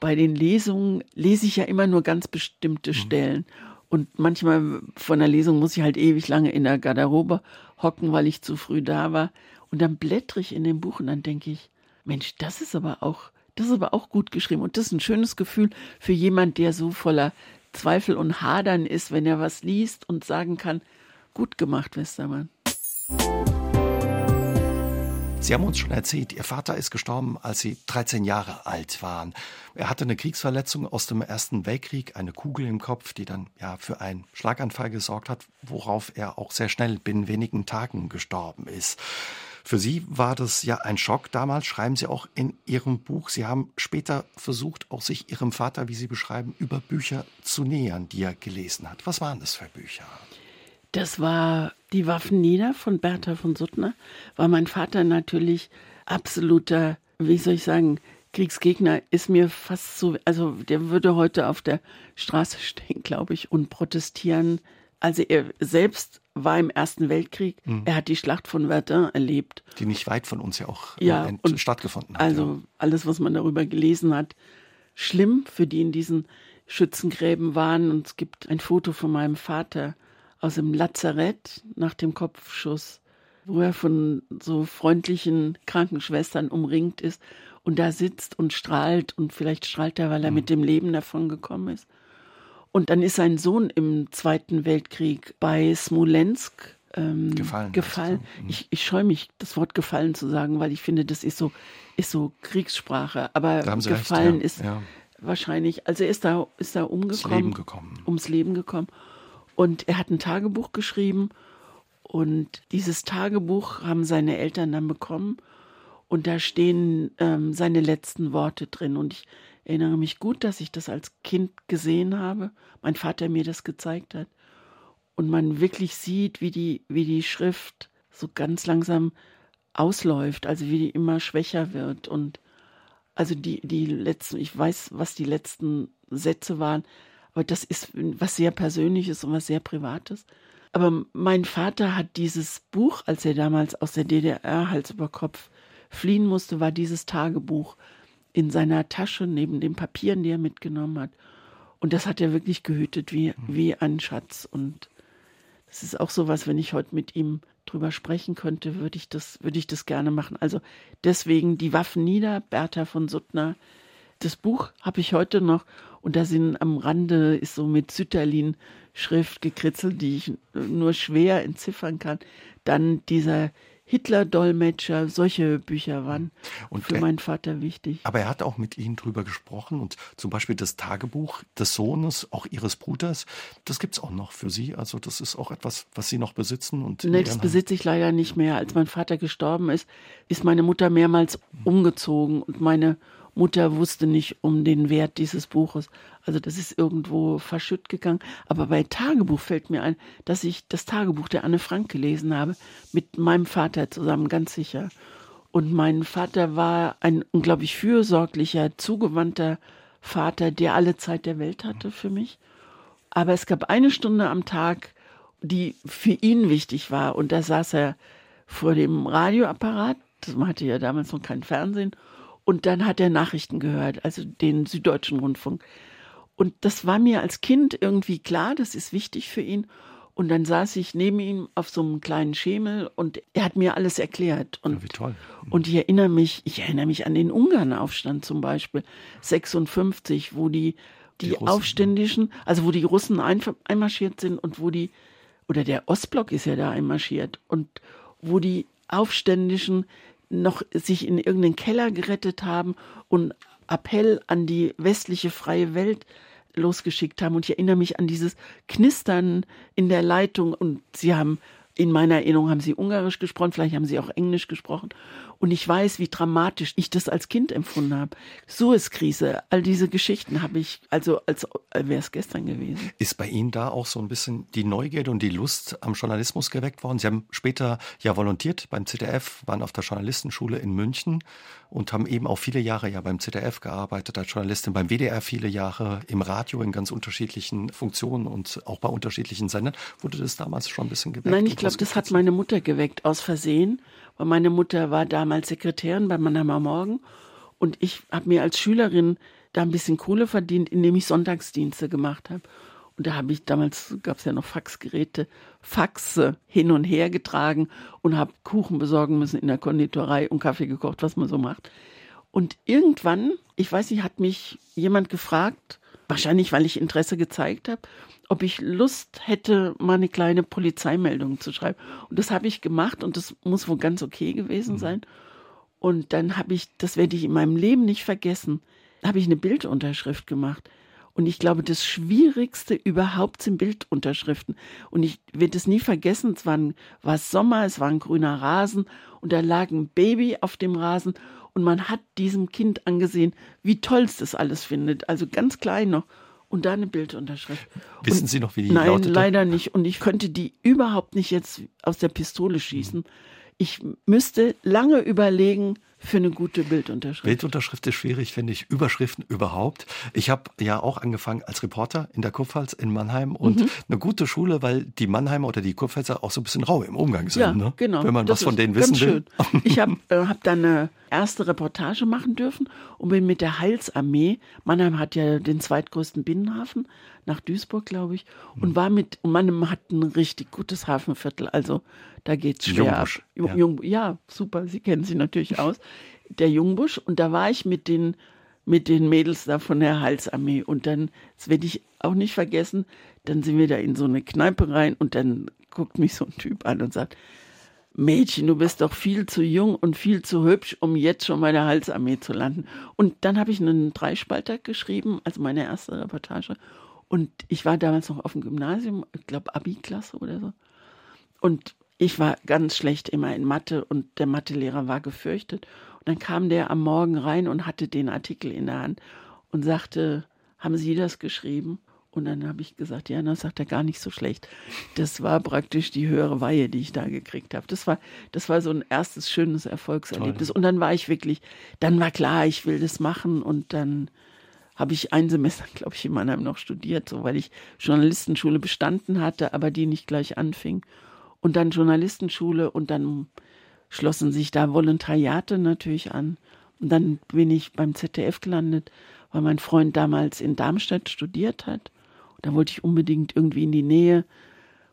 bei den Lesungen lese ich ja immer nur ganz bestimmte mhm. Stellen. Und manchmal von der Lesung muss ich halt ewig lange in der Garderobe hocken, weil ich zu früh da war. Und dann blättere ich in dem Buch und dann denke ich, Mensch, das ist aber auch, das ist aber auch gut geschrieben. Und das ist ein schönes Gefühl für jemand, der so voller Zweifel und Hadern ist, wenn er was liest und sagen kann, gut gemacht, Westermann.
Sie haben uns schon erzählt, Ihr Vater ist gestorben, als Sie 13 Jahre alt waren. Er hatte eine Kriegsverletzung aus dem Ersten Weltkrieg, eine Kugel im Kopf, die dann ja für einen Schlaganfall gesorgt hat, worauf er auch sehr schnell binnen wenigen Tagen gestorben ist. Für Sie war das ja ein Schock damals, schreiben Sie auch in Ihrem Buch. Sie haben später versucht, auch sich Ihrem Vater, wie Sie beschreiben, über Bücher zu nähern, die er gelesen hat. Was waren das für Bücher?
Das war Die Waffen nieder von Bertha von Suttner, weil mein Vater natürlich absoluter, wie soll ich sagen, Kriegsgegner ist mir fast so, also der würde heute auf der Straße stehen, glaube ich, und protestieren. Also er selbst war im Ersten Weltkrieg. Mhm. Er hat die Schlacht von Verdun erlebt.
Die nicht weit von uns ja auch
ja,
und stattgefunden hat.
Also ja. alles, was man darüber gelesen hat, schlimm für die in diesen Schützengräben waren. Und es gibt ein Foto von meinem Vater, aus dem Lazarett nach dem Kopfschuss, wo er von so freundlichen Krankenschwestern umringt ist und da sitzt und strahlt und vielleicht strahlt er, weil er mhm. mit dem Leben davon gekommen ist. Und dann ist sein Sohn im Zweiten Weltkrieg bei Smolensk ähm, gefallen. gefallen. Mhm. Ich, ich scheue mich, das Wort gefallen zu sagen, weil ich finde, das ist so, ist so Kriegssprache. Aber gefallen recht, ja. ist ja. wahrscheinlich, also er ist da, ist da umgekommen,
Leben gekommen.
ums Leben gekommen. Und er hat ein Tagebuch geschrieben und dieses Tagebuch haben seine Eltern dann bekommen und da stehen ähm, seine letzten Worte drin. Und ich erinnere mich gut, dass ich das als Kind gesehen habe, mein Vater mir das gezeigt hat. Und man wirklich sieht, wie die, wie die Schrift so ganz langsam ausläuft, also wie die immer schwächer wird. Und also die, die letzten, ich weiß, was die letzten Sätze waren, aber das ist was sehr Persönliches und was sehr Privates. Aber mein Vater hat dieses Buch, als er damals aus der DDR Hals über Kopf fliehen musste, war dieses Tagebuch in seiner Tasche neben den Papieren, die er mitgenommen hat. Und das hat er wirklich gehütet wie, wie ein Schatz. Und das ist auch so was, wenn ich heute mit ihm drüber sprechen könnte, würde ich das, würde ich das gerne machen. Also deswegen die Waffen nieder, Bertha von Suttner. Das Buch habe ich heute noch und da sind am Rande ist so mit Sütterlin Schrift gekritzelt, die ich nur schwer entziffern kann. Dann dieser Hitler-Dolmetscher, solche Bücher waren und für er, meinen Vater wichtig.
Aber er hat auch mit Ihnen drüber gesprochen und zum Beispiel das Tagebuch des Sohnes, auch Ihres Bruders, das gibt es auch noch für Sie. Also das ist auch etwas, was Sie noch besitzen. Und
nee, das besitze ich leider nicht mehr. Als mein Vater gestorben ist, ist meine Mutter mehrmals umgezogen und meine Mutter wusste nicht um den Wert dieses Buches. Also das ist irgendwo verschütt gegangen. Aber bei Tagebuch fällt mir ein, dass ich das Tagebuch der Anne Frank gelesen habe, mit meinem Vater zusammen, ganz sicher. Und mein Vater war ein unglaublich fürsorglicher, zugewandter Vater, der alle Zeit der Welt hatte für mich. Aber es gab eine Stunde am Tag, die für ihn wichtig war. Und da saß er vor dem Radioapparat. Man hatte ja damals noch kein Fernsehen. Und dann hat er Nachrichten gehört, also den Süddeutschen Rundfunk. Und das war mir als Kind irgendwie klar, das ist wichtig für ihn. Und dann saß ich neben ihm auf so einem kleinen Schemel und er hat mir alles erklärt. Und,
ja, wie toll.
Und ich erinnere mich, ich erinnere mich an den Ungarnaufstand zum Beispiel, 56, wo die, die, die Aufständischen, also wo die Russen ein, einmarschiert sind und wo die, oder der Ostblock ist ja da einmarschiert und wo die Aufständischen noch sich in irgendeinen Keller gerettet haben und Appell an die westliche freie Welt losgeschickt haben. Und ich erinnere mich an dieses Knistern in der Leitung. Und sie haben, in meiner Erinnerung haben sie Ungarisch gesprochen, vielleicht haben sie auch Englisch gesprochen. Und ich weiß, wie dramatisch ich das als Kind empfunden habe. Suez-Krise, all diese Geschichten habe ich, also als wäre es gestern gewesen.
Ist bei Ihnen da auch so ein bisschen die Neugierde und die Lust am Journalismus geweckt worden? Sie haben später ja volontiert beim ZDF, waren auf der Journalistenschule in München und haben eben auch viele Jahre ja beim ZDF gearbeitet als Journalistin, beim WDR viele Jahre, im Radio in ganz unterschiedlichen Funktionen und auch bei unterschiedlichen Sendern. Wurde das damals schon ein bisschen geweckt?
Nein, ich glaube, das hat meine Mutter geweckt aus Versehen weil meine Mutter war damals Sekretärin bei Mannheimer Morgen und ich habe mir als Schülerin da ein bisschen Kohle verdient, indem ich Sonntagsdienste gemacht habe. Und da habe ich damals, gab es ja noch Faxgeräte, Faxe hin und her getragen und habe Kuchen besorgen müssen in der Konditorei und Kaffee gekocht, was man so macht. Und irgendwann, ich weiß nicht, hat mich jemand gefragt, wahrscheinlich weil ich Interesse gezeigt habe, ob ich Lust hätte, mal eine kleine Polizeimeldung zu schreiben. Und das habe ich gemacht und das muss wohl ganz okay gewesen mhm. sein. Und dann habe ich, das werde ich in meinem Leben nicht vergessen, habe ich eine Bildunterschrift gemacht. Und ich glaube, das Schwierigste überhaupt sind Bildunterschriften. Und ich werde es nie vergessen, es war, ein, war Sommer, es war ein grüner Rasen und da lag ein Baby auf dem Rasen und man hat diesem Kind angesehen, wie toll es das alles findet. Also ganz klein noch. Und da eine Bildunterschrift.
Wissen und, Sie noch, wie die
Nein,
lautete?
leider nicht. Und ich könnte die überhaupt nicht jetzt aus der Pistole schießen. Ich müsste lange überlegen, für eine gute Bildunterschrift?
Bildunterschrift ist schwierig, finde ich. Überschriften überhaupt. Ich habe ja auch angefangen als Reporter in der Kurpfalz in Mannheim und mhm. eine gute Schule, weil die Mannheimer oder die Kurpfälzer auch so ein bisschen rau im Umgang sind.
Ja,
ne?
genau.
Wenn man das was von denen wissen will.
Schön. Ich habe äh, hab dann eine erste Reportage machen dürfen und bin mit der Heilsarmee, Mannheim hat ja den zweitgrößten Binnenhafen, nach Duisburg, glaube ich, und mhm. war mit, und Mannheim hat ein richtig gutes Hafenviertel, also da geht's schwer
Jungbusch,
ab. Ja. Jung, ja, super, Sie kennen sie natürlich aus der Jungbusch und da war ich mit den, mit den Mädels da von der Halsarmee und dann, das werde ich auch nicht vergessen, dann sind wir da in so eine Kneipe rein und dann guckt mich so ein Typ an und sagt, Mädchen, du bist doch viel zu jung und viel zu hübsch, um jetzt schon bei der Halsarmee zu landen. Und dann habe ich einen Dreispalter geschrieben, also meine erste Reportage. Und ich war damals noch auf dem Gymnasium, ich glaube Abi-Klasse oder so. Und ich war ganz schlecht immer in Mathe und der Mathelehrer war gefürchtet. Und dann kam der am Morgen rein und hatte den Artikel in der Hand und sagte, haben Sie das geschrieben? Und dann habe ich gesagt, ja, das sagt er gar nicht so schlecht. Das war praktisch die höhere Weihe, die ich da gekriegt habe. Das war, das war so ein erstes schönes Erfolgserlebnis. Toll. Und dann war ich wirklich, dann war klar, ich will das machen. Und dann habe ich ein Semester, glaube ich, in Mannheim noch studiert, so weil ich Journalistenschule bestanden hatte, aber die nicht gleich anfing. Und dann Journalistenschule und dann schlossen sich da Volontariate natürlich an. Und dann bin ich beim ZDF gelandet, weil mein Freund damals in Darmstadt studiert hat. Und da wollte ich unbedingt irgendwie in die Nähe.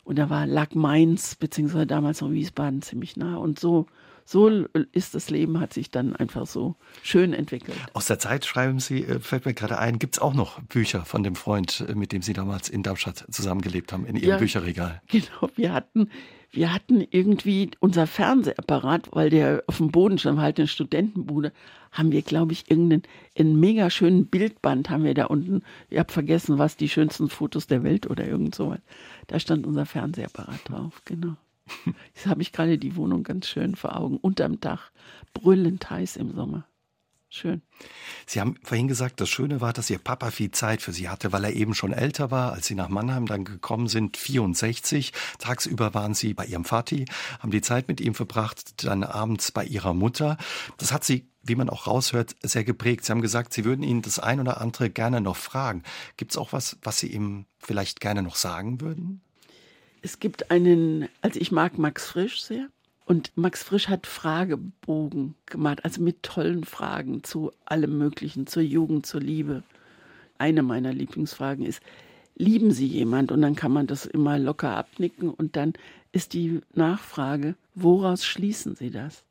Und da war lag Mainz, beziehungsweise damals noch Wiesbaden ziemlich nah. Und so, so ist das Leben, hat sich dann einfach so schön entwickelt.
Aus der Zeit schreiben Sie, äh, fällt mir gerade ein, gibt es auch noch Bücher von dem Freund, äh, mit dem Sie damals in Darmstadt zusammengelebt haben, in Ihrem ja, Bücherregal?
Genau, wir hatten wir hatten irgendwie unser Fernsehapparat, weil der auf dem Boden stand, halt eine Studentenbude, haben wir, glaube ich, irgendeinen einen mega schönen Bildband haben wir da unten. Ich habe vergessen, was die schönsten Fotos der Welt oder irgend sowas. Da stand unser Fernsehapparat drauf, genau. Jetzt habe ich gerade die Wohnung ganz schön vor Augen, unterm Dach, brüllend heiß im Sommer. Schön.
Sie haben vorhin gesagt, das Schöne war, dass Ihr Papa viel Zeit für Sie hatte, weil er eben schon älter war, als Sie nach Mannheim dann gekommen sind, 64. Tagsüber waren Sie bei Ihrem Vati, haben die Zeit mit ihm verbracht, dann abends bei Ihrer Mutter. Das hat Sie, wie man auch raushört, sehr geprägt. Sie haben gesagt, Sie würden ihn das ein oder andere gerne noch fragen. Gibt es auch was, was Sie ihm vielleicht gerne noch sagen würden?
Es gibt einen, also ich mag Max Frisch sehr. Und Max Frisch hat Fragebogen gemacht, also mit tollen Fragen zu allem Möglichen, zur Jugend, zur Liebe. Eine meiner Lieblingsfragen ist, lieben Sie jemand? Und dann kann man das immer locker abnicken. Und dann ist die Nachfrage, woraus schließen Sie das?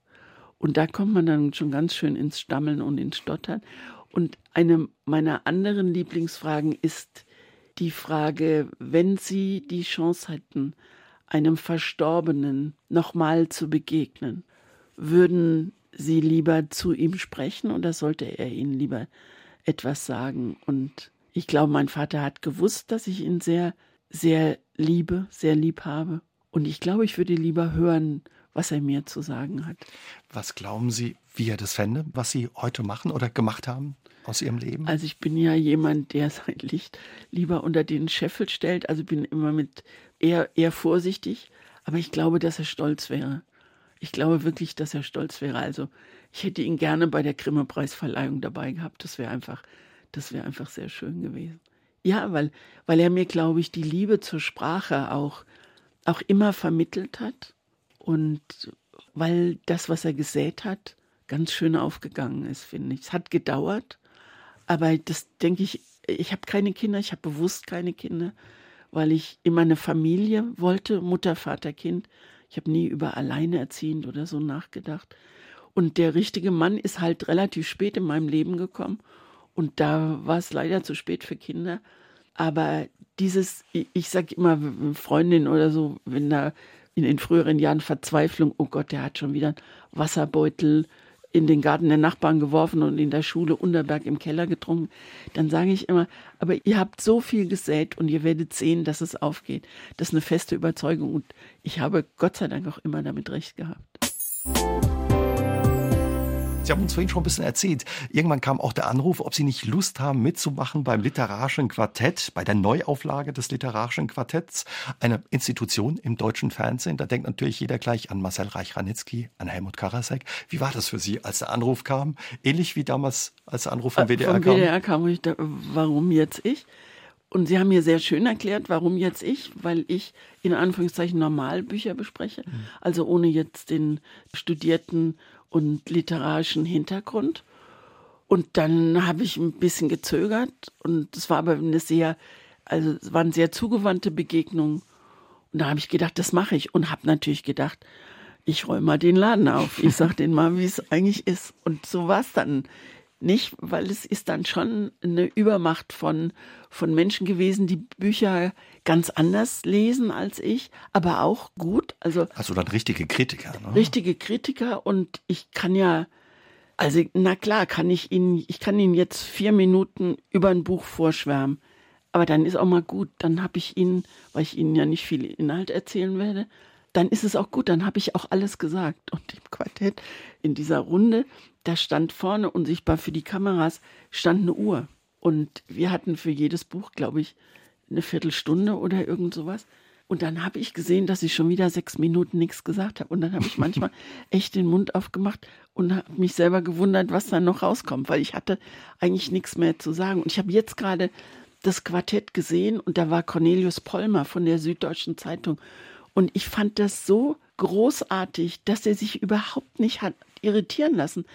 Und da kommt man dann schon ganz schön ins Stammeln und ins Stottern. Und eine meiner anderen Lieblingsfragen ist die Frage, wenn Sie die Chance hätten, einem Verstorbenen nochmal zu begegnen, würden Sie lieber zu ihm sprechen oder sollte er Ihnen lieber etwas sagen? Und ich glaube, mein Vater hat gewusst, dass ich ihn sehr, sehr liebe, sehr lieb habe. Und ich glaube, ich würde lieber hören, was er mir zu sagen hat.
Was glauben Sie, wie er das fände, was Sie heute machen oder gemacht haben aus Ihrem Leben?
Also ich bin ja jemand, der sein Licht lieber unter den Scheffel stellt. Also bin immer mit eher, eher vorsichtig. Aber ich glaube, dass er stolz wäre. Ich glaube wirklich, dass er stolz wäre. Also ich hätte ihn gerne bei der Grimme-Preisverleihung dabei gehabt. Das wäre einfach, das wäre einfach sehr schön gewesen. Ja, weil, weil er mir, glaube ich, die Liebe zur Sprache auch, auch immer vermittelt hat und weil das, was er gesät hat, ganz schön aufgegangen ist, finde ich. Es hat gedauert, aber das denke ich, ich habe keine Kinder, ich habe bewusst keine Kinder, weil ich immer eine Familie wollte, Mutter, Vater, Kind. Ich habe nie über Alleinerziehend oder so nachgedacht. Und der richtige Mann ist halt relativ spät in meinem Leben gekommen. Und da war es leider zu spät für Kinder. Aber dieses, ich sage immer, Freundin oder so, wenn da in den früheren Jahren Verzweiflung, oh Gott, der hat schon wieder einen Wasserbeutel in den Garten der Nachbarn geworfen und in der Schule Unterberg im Keller getrunken, dann sage ich immer, aber ihr habt so viel gesät und ihr werdet sehen, dass es aufgeht. Das ist eine feste Überzeugung und ich habe Gott sei Dank auch immer damit recht gehabt.
Sie haben uns vorhin schon ein bisschen erzählt. Irgendwann kam auch der Anruf, ob Sie nicht Lust haben, mitzumachen beim Literarischen Quartett, bei der Neuauflage des Literarischen Quartetts, eine Institution im deutschen Fernsehen. Da denkt natürlich jeder gleich an Marcel Reich-Ranitzky, an Helmut Karasek. Wie war das für Sie, als der Anruf kam? Ähnlich wie damals, als der Anruf vom WDR
vom
kam?
Vom WDR kam, ich da, warum jetzt ich? Und Sie haben mir sehr schön erklärt, warum jetzt ich, weil ich in Anführungszeichen Normalbücher bespreche, mhm. also ohne jetzt den studierten und literarischen Hintergrund. Und dann habe ich ein bisschen gezögert und es war aber eine sehr, also es waren sehr zugewandte Begegnungen. Und da habe ich gedacht, das mache ich und habe natürlich gedacht, ich räume mal den Laden auf. Ich sage denen mal, wie es eigentlich ist. Und so war es dann nicht, weil es ist dann schon eine Übermacht von, von Menschen gewesen, die Bücher ganz anders lesen als ich, aber auch gut. Also,
also dann richtige Kritiker.
Ne? Richtige Kritiker und ich kann ja, also na klar, kann ich Ihnen, ich kann Ihnen jetzt vier Minuten über ein Buch vorschwärmen, aber dann ist auch mal gut, dann habe ich Ihnen, weil ich Ihnen ja nicht viel Inhalt erzählen werde, dann ist es auch gut, dann habe ich auch alles gesagt. Und im Quartett, in dieser Runde, da stand vorne unsichtbar für die Kameras, stand eine Uhr. Und wir hatten für jedes Buch, glaube ich, eine Viertelstunde oder irgend sowas. Und dann habe ich gesehen, dass ich schon wieder sechs Minuten nichts gesagt habe. Und dann habe ich manchmal echt den Mund aufgemacht und habe mich selber gewundert, was da noch rauskommt, weil ich hatte eigentlich nichts mehr zu sagen. Und ich habe jetzt gerade das Quartett gesehen und da war Cornelius Pollmer von der Süddeutschen Zeitung. Und ich fand das so großartig, dass er sich überhaupt nicht hat irritieren lassen.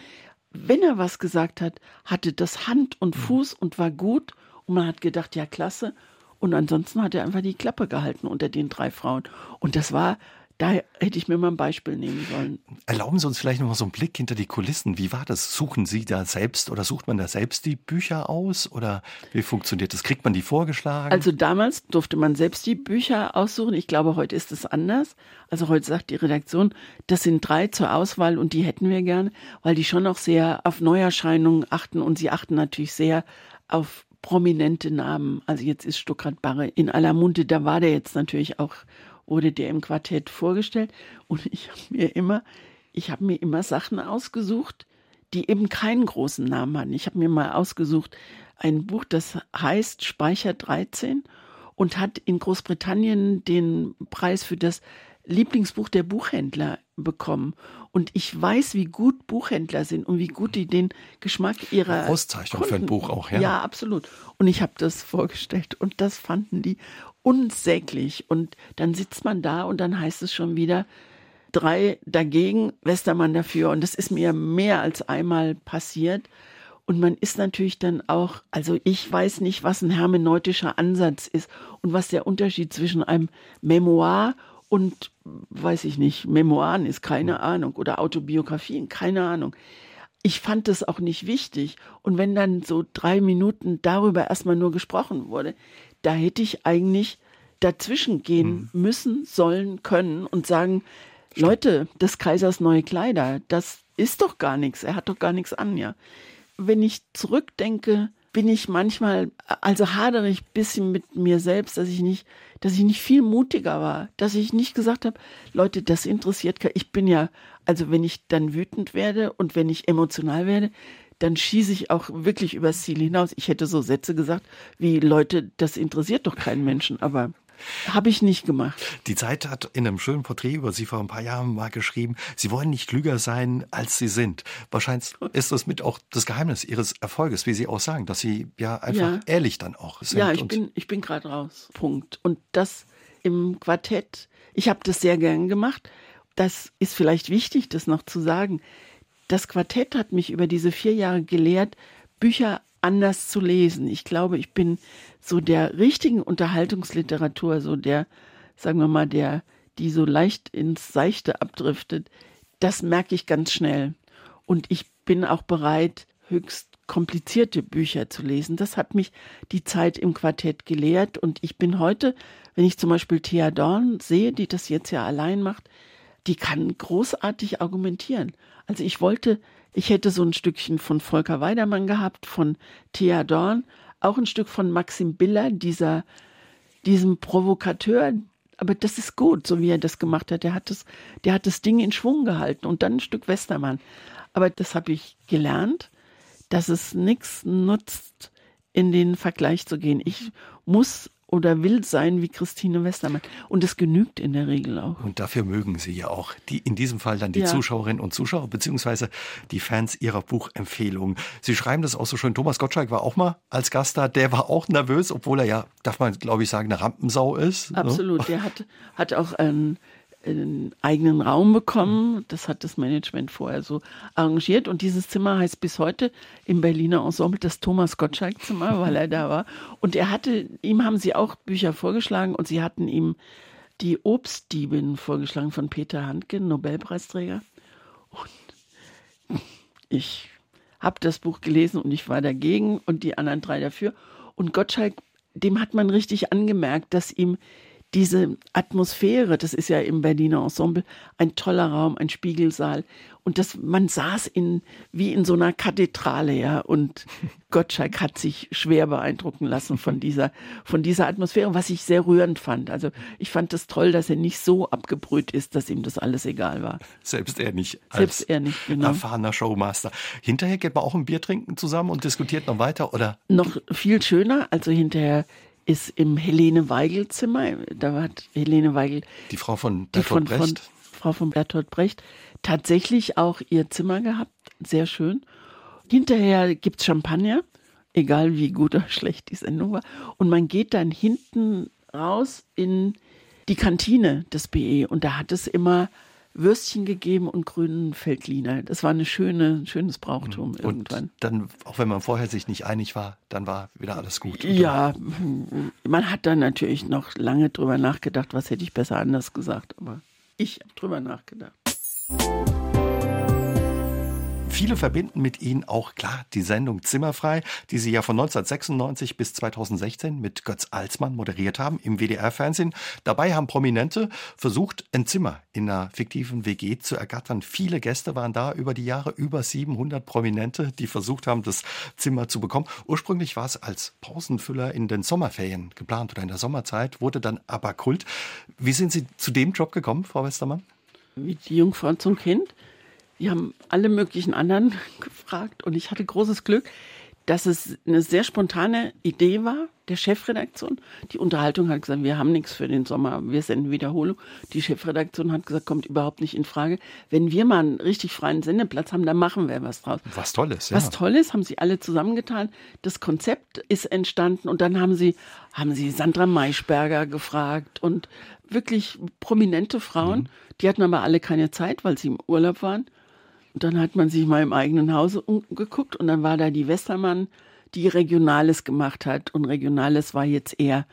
Wenn er was gesagt hat, hatte das Hand und mhm. Fuß und war gut. Und man hat gedacht, ja, klasse. Und ansonsten hat er einfach die Klappe gehalten unter den drei Frauen. Und das war da hätte ich mir mal ein Beispiel nehmen sollen.
Erlauben Sie uns vielleicht noch mal so einen Blick hinter die Kulissen. Wie war das? Suchen Sie da selbst oder sucht man da selbst die Bücher aus? Oder wie funktioniert das? Kriegt man die vorgeschlagen?
Also damals durfte man selbst die Bücher aussuchen. Ich glaube, heute ist es anders. Also heute sagt die Redaktion, das sind drei zur Auswahl und die hätten wir gerne, weil die schon auch sehr auf Neuerscheinungen achten und sie achten natürlich sehr auf prominente Namen. Also jetzt ist Stuckrad Barre in aller Munde, da war der jetzt natürlich auch wurde der im Quartett vorgestellt und ich habe mir immer, ich habe mir immer Sachen ausgesucht, die eben keinen großen Namen hatten. Ich habe mir mal ausgesucht ein Buch, das heißt Speicher 13 und hat in Großbritannien den Preis für das Lieblingsbuch der Buchhändler bekommen. Und ich weiß, wie gut Buchhändler sind und wie gut die den Geschmack ihrer
Auszeichnung Kunden, für ein Buch auch,
ja. Ja, absolut. Und ich habe das vorgestellt und das fanden die unsäglich. Und dann sitzt man da und dann heißt es schon wieder, drei dagegen, Westermann dafür. Und das ist mir mehr als einmal passiert. Und man ist natürlich dann auch, also ich weiß nicht, was ein hermeneutischer Ansatz ist und was der Unterschied zwischen einem Memoir und, weiß ich nicht, Memoiren ist, keine Ahnung, oder Autobiografien, keine Ahnung. Ich fand das auch nicht wichtig. Und wenn dann so drei Minuten darüber erstmal nur gesprochen wurde, da hätte ich eigentlich dazwischen gehen mhm. müssen, sollen, können und sagen, Stimmt. Leute, des Kaisers neue Kleider, das ist doch gar nichts, er hat doch gar nichts an, ja. Wenn ich zurückdenke, bin ich manchmal, also hadere ich ein bisschen mit mir selbst, dass ich nicht, dass ich nicht viel mutiger war, dass ich nicht gesagt habe, Leute, das interessiert, ich bin ja, also wenn ich dann wütend werde und wenn ich emotional werde, dann schieße ich auch wirklich übers Ziel hinaus. Ich hätte so Sätze gesagt wie, Leute, das interessiert doch keinen Menschen, aber habe ich nicht gemacht.
Die Zeit hat in einem schönen Porträt über Sie vor ein paar Jahren mal geschrieben, Sie wollen nicht klüger sein, als Sie sind. Wahrscheinlich ist das mit auch das Geheimnis Ihres Erfolges, wie Sie auch sagen, dass Sie ja einfach ja. ehrlich dann auch sind.
Ja, ich bin, ich bin gerade raus. Punkt. Und das im Quartett, ich habe das sehr gern gemacht. Das ist vielleicht wichtig, das noch zu sagen das Quartett hat mich über diese vier Jahre gelehrt, Bücher anders zu lesen. Ich glaube, ich bin so der richtigen Unterhaltungsliteratur, so der, sagen wir mal, der, die so leicht ins Seichte abdriftet, das merke ich ganz schnell. Und ich bin auch bereit, höchst komplizierte Bücher zu lesen. Das hat mich die Zeit im Quartett gelehrt. Und ich bin heute, wenn ich zum Beispiel Thea Dorn sehe, die das jetzt ja allein macht, die kann großartig argumentieren. Also ich wollte, ich hätte so ein Stückchen von Volker Weidermann gehabt, von Thea Dorn, auch ein Stück von Maxim Biller, dieser, diesem Provokateur. Aber das ist gut, so wie er das gemacht hat. Der hat das, der hat das Ding in Schwung gehalten und dann ein Stück Westermann. Aber das habe ich gelernt, dass es nichts nutzt, in den Vergleich zu gehen. Ich muss oder will sein wie Christine Westermann. Und es genügt in der Regel auch.
Und dafür mögen Sie ja auch die, in diesem Fall dann die ja. Zuschauerinnen und Zuschauer, beziehungsweise die Fans Ihrer Buchempfehlungen. Sie schreiben das auch so schön. Thomas Gottschalk war auch mal als Gast da. Der war auch nervös, obwohl er ja, darf man glaube ich sagen, eine Rampensau ist.
Ne? Absolut. Ne? Der hat, hat auch ein einen eigenen Raum bekommen. Das hat das Management vorher so arrangiert. Und dieses Zimmer heißt bis heute im Berliner Ensemble das Thomas Gottschalk-Zimmer, weil er da war. Und er hatte, ihm haben sie auch Bücher vorgeschlagen und sie hatten ihm die Obstdiebin vorgeschlagen von Peter Handke, Nobelpreisträger. Und ich habe das Buch gelesen und ich war dagegen und die anderen drei dafür. Und Gottschalk, dem hat man richtig angemerkt, dass ihm diese Atmosphäre, das ist ja im Berliner Ensemble ein toller Raum, ein Spiegelsaal. Und das, man saß in, wie in so einer Kathedrale, ja. Und Gottschalk hat sich schwer beeindrucken lassen von dieser, von dieser Atmosphäre, was ich sehr rührend fand. Also ich fand es das toll, dass er nicht so abgebrüht ist, dass ihm das alles egal war.
Selbst er nicht.
Selbst er nicht,
genau. Erfahrener Showmaster. Hinterher geht man auch ein Bier trinken zusammen und diskutiert noch weiter, oder?
Noch viel schöner. Also hinterher ist im Helene Weigel Zimmer. Da hat Helene Weigel
die Frau von Bertolt von, Brecht,
von, Frau von Bertolt Brecht tatsächlich auch ihr Zimmer gehabt. Sehr schön. Hinterher gibt's Champagner, egal wie gut oder schlecht die Sendung war. Und man geht dann hinten raus in die Kantine des BE und da hat es immer Würstchen gegeben und grünen Feldliner. Das war eine schöne, ein schönes Brauchtum und irgendwann.
Dann, auch wenn man vorher sich nicht einig war, dann war wieder alles gut.
Ja, man hat dann natürlich noch lange drüber nachgedacht, was hätte ich besser anders gesagt, aber ich habe drüber nachgedacht.
Viele verbinden mit Ihnen auch klar die Sendung Zimmerfrei, die Sie ja von 1996 bis 2016 mit Götz Alsmann moderiert haben im WDR-Fernsehen. Dabei haben Prominente versucht, ein Zimmer in einer fiktiven WG zu ergattern. Viele Gäste waren da über die Jahre, über 700 Prominente, die versucht haben, das Zimmer zu bekommen. Ursprünglich war es als Pausenfüller in den Sommerferien geplant oder in der Sommerzeit, wurde dann aber Kult. Wie sind Sie zu dem Job gekommen, Frau Westermann?
Wie die Jungfrau zum Kind. Die haben alle möglichen anderen gefragt und ich hatte großes Glück, dass es eine sehr spontane Idee war der Chefredaktion. Die Unterhaltung hat gesagt, wir haben nichts für den Sommer, wir senden Wiederholung. Die Chefredaktion hat gesagt, kommt überhaupt nicht in Frage. Wenn wir mal einen richtig freien Sendeplatz haben, dann machen wir was draus.
Was Tolles, ja.
Was Tolles, haben sie alle zusammengetan. Das Konzept ist entstanden und dann haben sie, haben sie Sandra Maischberger gefragt und wirklich prominente Frauen. Mhm. Die hatten aber alle keine Zeit, weil sie im Urlaub waren. Und dann hat man sich mal im eigenen Hause umgeguckt und dann war da die Westermann, die Regionales gemacht hat. Und Regionales war jetzt eher,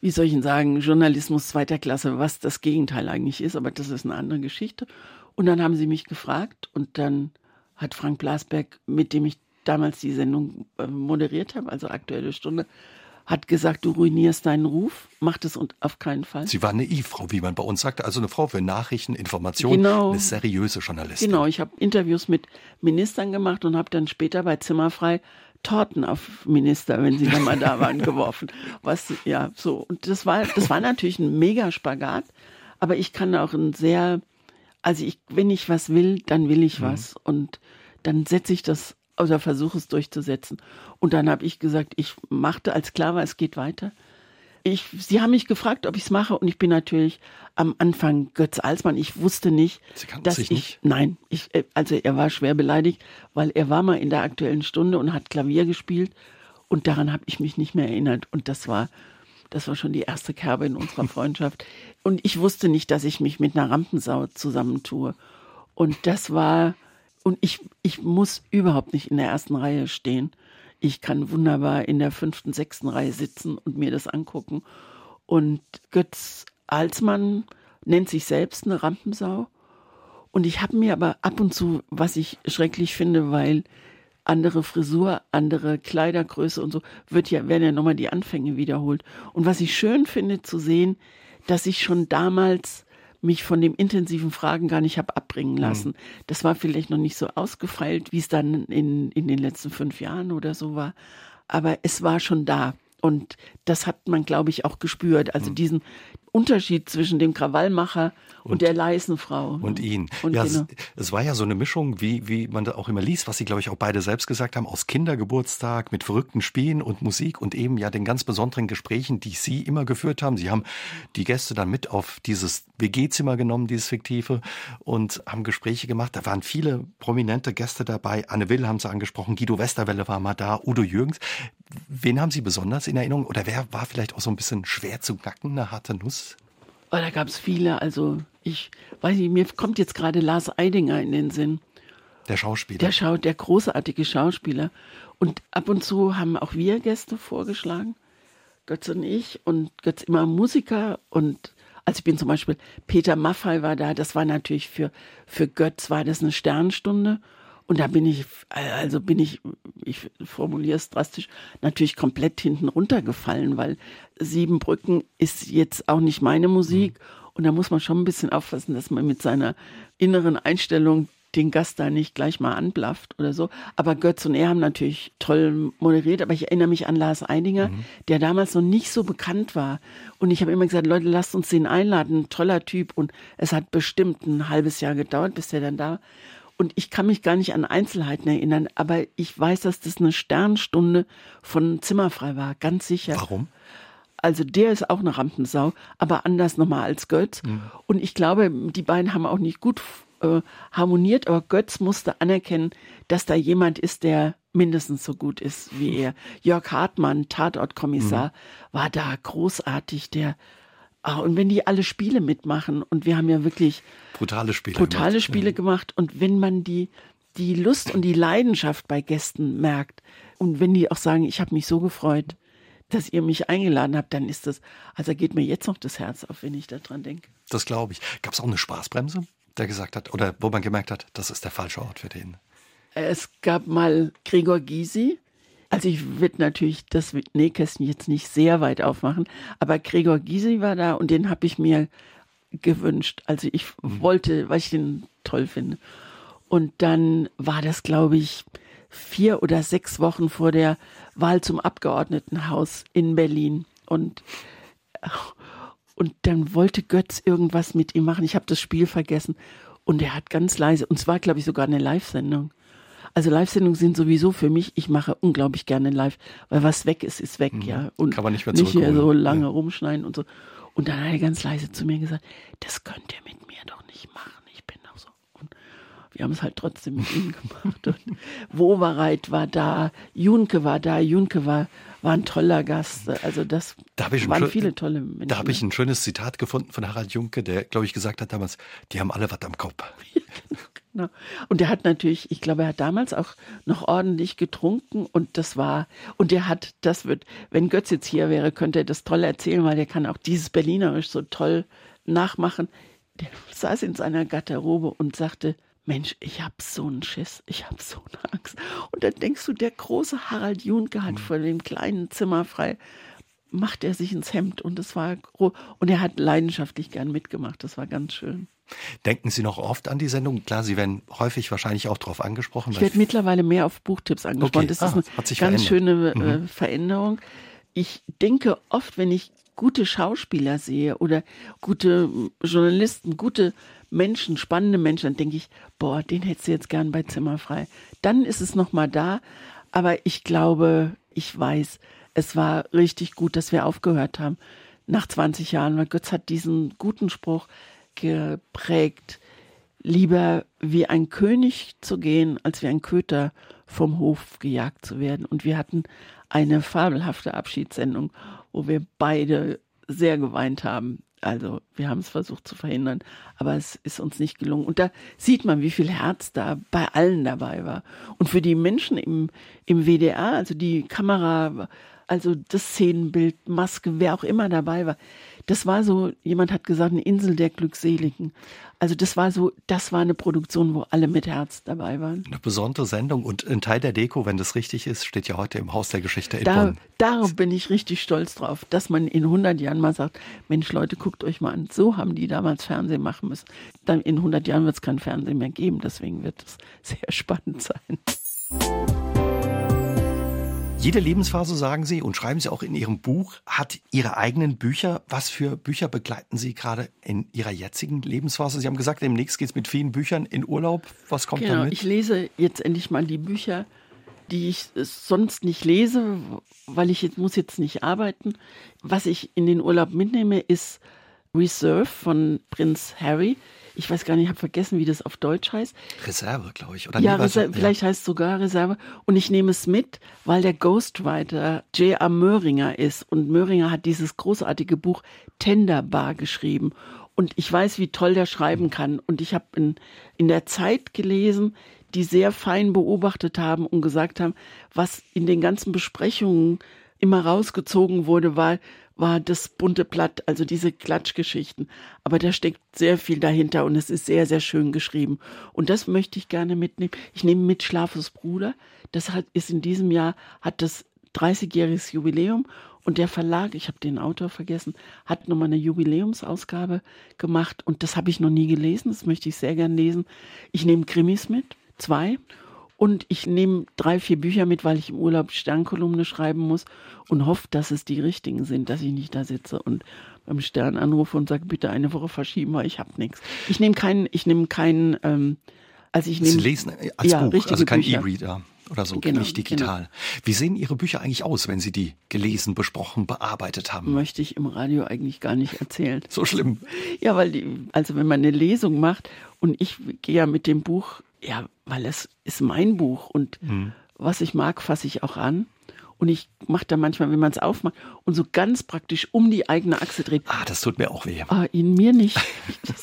wie soll ich denn sagen, Journalismus zweiter Klasse, was das Gegenteil eigentlich ist, aber das ist eine andere Geschichte. Und dann haben sie mich gefragt und dann hat Frank Blasberg, mit dem ich damals die Sendung äh, moderiert habe, also Aktuelle Stunde, hat gesagt, du ruinierst deinen Ruf, mach das und auf keinen Fall.
Sie war eine I-Frau, wie man bei uns sagte, also eine Frau für Nachrichten, Informationen, genau. eine seriöse Journalistin.
Genau, ich habe Interviews mit Ministern gemacht und habe dann später bei Zimmerfrei Torten auf Minister, wenn sie dann mal da waren, geworfen. Was, ja, so. Und das war, das war natürlich ein mega Spagat, aber ich kann auch ein sehr, also ich, wenn ich was will, dann will ich mhm. was und dann setze ich das oder versuche es durchzusetzen. Und dann habe ich gesagt, ich machte, als klar war, es geht weiter. Ich, sie haben mich gefragt, ob ich es mache, und ich bin natürlich am Anfang Götz Alsmann. Ich wusste nicht, dass
sich
ich.
Nicht?
Nein, ich, äh, also er war schwer beleidigt, weil er war mal in der aktuellen Stunde und hat Klavier gespielt. Und daran habe ich mich nicht mehr erinnert. Und das war, das war schon die erste Kerbe in unserer Freundschaft. Und ich wusste nicht, dass ich mich mit einer Rampensau zusammentue. Und das war und ich, ich muss überhaupt nicht in der ersten Reihe stehen. Ich kann wunderbar in der fünften, sechsten Reihe sitzen und mir das angucken. Und Götz Alsmann nennt sich selbst eine Rampensau. Und ich habe mir aber ab und zu, was ich schrecklich finde, weil andere Frisur, andere Kleidergröße und so, wird ja, werden ja nochmal die Anfänge wiederholt. Und was ich schön finde zu sehen, dass ich schon damals mich von dem intensiven Fragen gar nicht habe abbringen mhm. lassen. Mhm. Das war vielleicht noch nicht so ausgefeilt, wie es dann in, in den letzten fünf Jahren oder so war. Aber es war schon da. Und das hat man, glaube ich, auch gespürt. Also mhm. diesen, Unterschied zwischen dem Krawallmacher und, und der leisen Frau.
Und ihn. Und ja, genau. es, es, war ja so eine Mischung, wie, wie man da auch immer liest, was sie, glaube ich, auch beide selbst gesagt haben, aus Kindergeburtstag mit verrückten Spielen und Musik und eben ja den ganz besonderen Gesprächen, die sie immer geführt haben. Sie haben die Gäste dann mit auf dieses WG-Zimmer genommen, dieses fiktive, und haben Gespräche gemacht. Da waren viele prominente Gäste dabei. Anne Will haben sie angesprochen, Guido Westerwelle war mal da, Udo Jürgens. Wen haben Sie besonders in Erinnerung? Oder wer war vielleicht auch so ein bisschen schwer zu knacken, eine harte Nuss?
Oh, da gab es viele. Also ich weiß nicht, mir kommt jetzt gerade Lars Eidinger in den Sinn.
Der Schauspieler.
Der, Schau der großartige Schauspieler. Und ab und zu haben auch wir Gäste vorgeschlagen. Götz und ich. Und Götz immer Musiker. Und also ich bin zum Beispiel, Peter Maffay war da. Das war natürlich für, für Götz war das eine Sternstunde. Und da bin ich, also bin ich, ich formuliere es drastisch, natürlich komplett hinten runtergefallen, weil Siebenbrücken ist jetzt auch nicht meine Musik. Mhm. Und da muss man schon ein bisschen aufpassen, dass man mit seiner inneren Einstellung den Gast da nicht gleich mal anblafft oder so. Aber Götz und er haben natürlich toll moderiert. Aber ich erinnere mich an Lars Eidinger, mhm. der damals noch nicht so bekannt war. Und ich habe immer gesagt, Leute, lasst uns den einladen. Toller Typ. Und es hat bestimmt ein halbes Jahr gedauert, bis der dann da war. Und ich kann mich gar nicht an Einzelheiten erinnern, aber ich weiß, dass das eine Sternstunde von Zimmerfrei war, ganz sicher.
Warum?
Also der ist auch eine Rampensau, aber anders nochmal als Götz. Mhm. Und ich glaube, die beiden haben auch nicht gut äh, harmoniert, aber Götz musste anerkennen, dass da jemand ist, der mindestens so gut ist wie er. Jörg Hartmann, Tatortkommissar, mhm. war da großartig, der Ah, und wenn die alle Spiele mitmachen und wir haben ja wirklich
brutale Spiele,
brutale gemacht. Spiele gemacht und wenn man die, die Lust und die Leidenschaft bei Gästen merkt und wenn die auch sagen, ich habe mich so gefreut, dass ihr mich eingeladen habt, dann ist das, also geht mir jetzt noch das Herz auf, wenn ich daran denke.
Das glaube ich. Gab es auch eine Spaßbremse, der gesagt hat, oder wo man gemerkt hat, das ist der falsche Ort für den?
Es gab mal Gregor Gysi, also ich würde natürlich das Nähkästchen jetzt nicht sehr weit aufmachen, aber Gregor Gysi war da und den habe ich mir gewünscht. Also ich mhm. wollte, weil ich den toll finde. Und dann war das, glaube ich, vier oder sechs Wochen vor der Wahl zum Abgeordnetenhaus in Berlin. Und, und dann wollte Götz irgendwas mit ihm machen. Ich habe das Spiel vergessen. Und er hat ganz leise, und zwar, glaube ich, sogar eine Live-Sendung. Also Live-Sendungen sind sowieso für mich, ich mache unglaublich gerne live, weil was weg ist, ist weg, mhm. ja.
Und Kann man nicht mehr
Nicht hier so lange ja. rumschneiden und so. Und dann hat er ganz leise zu mir gesagt, das könnt ihr mit mir doch nicht machen. Ich bin doch so. Und wir haben es halt trotzdem mit ihm gemacht. Und Wowereit war da, Junke war da, Junke war, war ein toller Gast. Also das
da waren viele tolle Menschen. Da habe ich ein schönes Zitat gefunden von Harald Junke, der, glaube ich, gesagt hat damals, die haben alle was am Kopf.
Genau. Und er hat natürlich, ich glaube, er hat damals auch noch ordentlich getrunken und das war, und er hat, das wird, wenn Götz jetzt hier wäre, könnte er das toll erzählen, weil er kann auch dieses Berlinerisch so toll nachmachen. Der saß in seiner Garderobe und sagte, Mensch, ich hab so einen Schiss, ich hab so eine Angst. Und dann denkst du, der große Harald Junke hat mhm. vor dem kleinen Zimmer frei, macht er sich ins Hemd und es war und er hat leidenschaftlich gern mitgemacht. Das war ganz schön.
Denken Sie noch oft an die Sendung? Klar, Sie werden häufig wahrscheinlich auch darauf angesprochen.
Ich werde mittlerweile mehr auf Buchtipps angesprochen. Okay. Das ah, ist eine ganz schöne äh, mhm. Veränderung. Ich denke oft, wenn ich gute Schauspieler sehe oder gute Journalisten, gute Menschen, spannende Menschen, dann denke ich, boah, den hättest du jetzt gern bei Zimmerfrei. Dann ist es nochmal da. Aber ich glaube, ich weiß, es war richtig gut, dass wir aufgehört haben nach 20 Jahren, weil Götz hat diesen guten Spruch, geprägt, lieber wie ein König zu gehen, als wie ein Köter vom Hof gejagt zu werden. Und wir hatten eine fabelhafte Abschiedssendung, wo wir beide sehr geweint haben. Also wir haben es versucht zu verhindern, aber es ist uns nicht gelungen. Und da sieht man, wie viel Herz da bei allen dabei war. Und für die Menschen im, im WDR, also die Kamera, also das Szenenbild, Maske, wer auch immer dabei war, das war so, jemand hat gesagt, eine Insel der Glückseligen. Also das war so, das war eine Produktion, wo alle mit Herz dabei waren.
Eine besondere Sendung und ein Teil der Deko, wenn das richtig ist, steht ja heute im Haus der Geschichte in
da,
Bonn.
Darauf bin ich richtig stolz drauf, dass man in 100 Jahren mal sagt, Mensch Leute, guckt euch mal an, so haben die damals Fernsehen machen müssen. Dann in 100 Jahren wird es kein Fernsehen mehr geben, deswegen wird es sehr spannend sein.
Jede Lebensphase, sagen Sie, und schreiben Sie auch in Ihrem Buch, hat Ihre eigenen Bücher. Was für Bücher begleiten Sie gerade in Ihrer jetzigen Lebensphase? Sie haben gesagt, demnächst geht es mit vielen Büchern in Urlaub. Was kommt
genau,
damit?
Ich lese jetzt endlich mal die Bücher, die ich sonst nicht lese, weil ich jetzt muss jetzt nicht arbeiten. Was ich in den Urlaub mitnehme, ist Reserve von Prinz Harry ich weiß gar nicht, ich habe vergessen, wie das auf Deutsch heißt.
Reserve, glaube ich.
Oder ja, Reserve, ja, vielleicht heißt es sogar Reserve. Und ich nehme es mit, weil der Ghostwriter J.A. Möhringer ist. Und Möhringer hat dieses großartige Buch Tenderbar geschrieben. Und ich weiß, wie toll der schreiben kann. Und ich habe in, in der Zeit gelesen, die sehr fein beobachtet haben und gesagt haben, was in den ganzen Besprechungen immer rausgezogen wurde, war, war das bunte Blatt, also diese Klatschgeschichten. Aber da steckt sehr viel dahinter und es ist sehr, sehr schön geschrieben. Und das möchte ich gerne mitnehmen. Ich nehme mit Schlafes Bruder. Das hat, ist in diesem Jahr, hat das 30-jähriges Jubiläum und der Verlag, ich habe den Autor vergessen, hat nochmal eine Jubiläumsausgabe gemacht und das habe ich noch nie gelesen, das möchte ich sehr gern lesen. Ich nehme Krimis mit, zwei und ich nehme drei, vier Bücher mit, weil ich im Urlaub Sternkolumne schreiben muss und hoffe, dass es die richtigen sind, dass ich nicht da sitze und beim Stern anrufe und sage, bitte eine Woche verschieben, weil ich habe nichts. Ich nehme keinen, ich nehme keinen, ähm, also ich nehme.
Sie lesen als ja, Buch, also kein E-Reader oder so, genau, nicht digital. Genau. Wie sehen Ihre Bücher eigentlich aus, wenn Sie die gelesen, besprochen, bearbeitet haben?
Möchte ich im Radio eigentlich gar nicht erzählen.
so schlimm.
Ja, weil die, also wenn man eine Lesung macht und ich gehe ja mit dem Buch ja, weil es ist mein Buch und mhm. was ich mag, fasse ich auch an. Und ich mache da manchmal, wenn man es aufmacht und so ganz praktisch um die eigene Achse dreht.
Ah, das tut mir auch weh.
Ah, in mir nicht.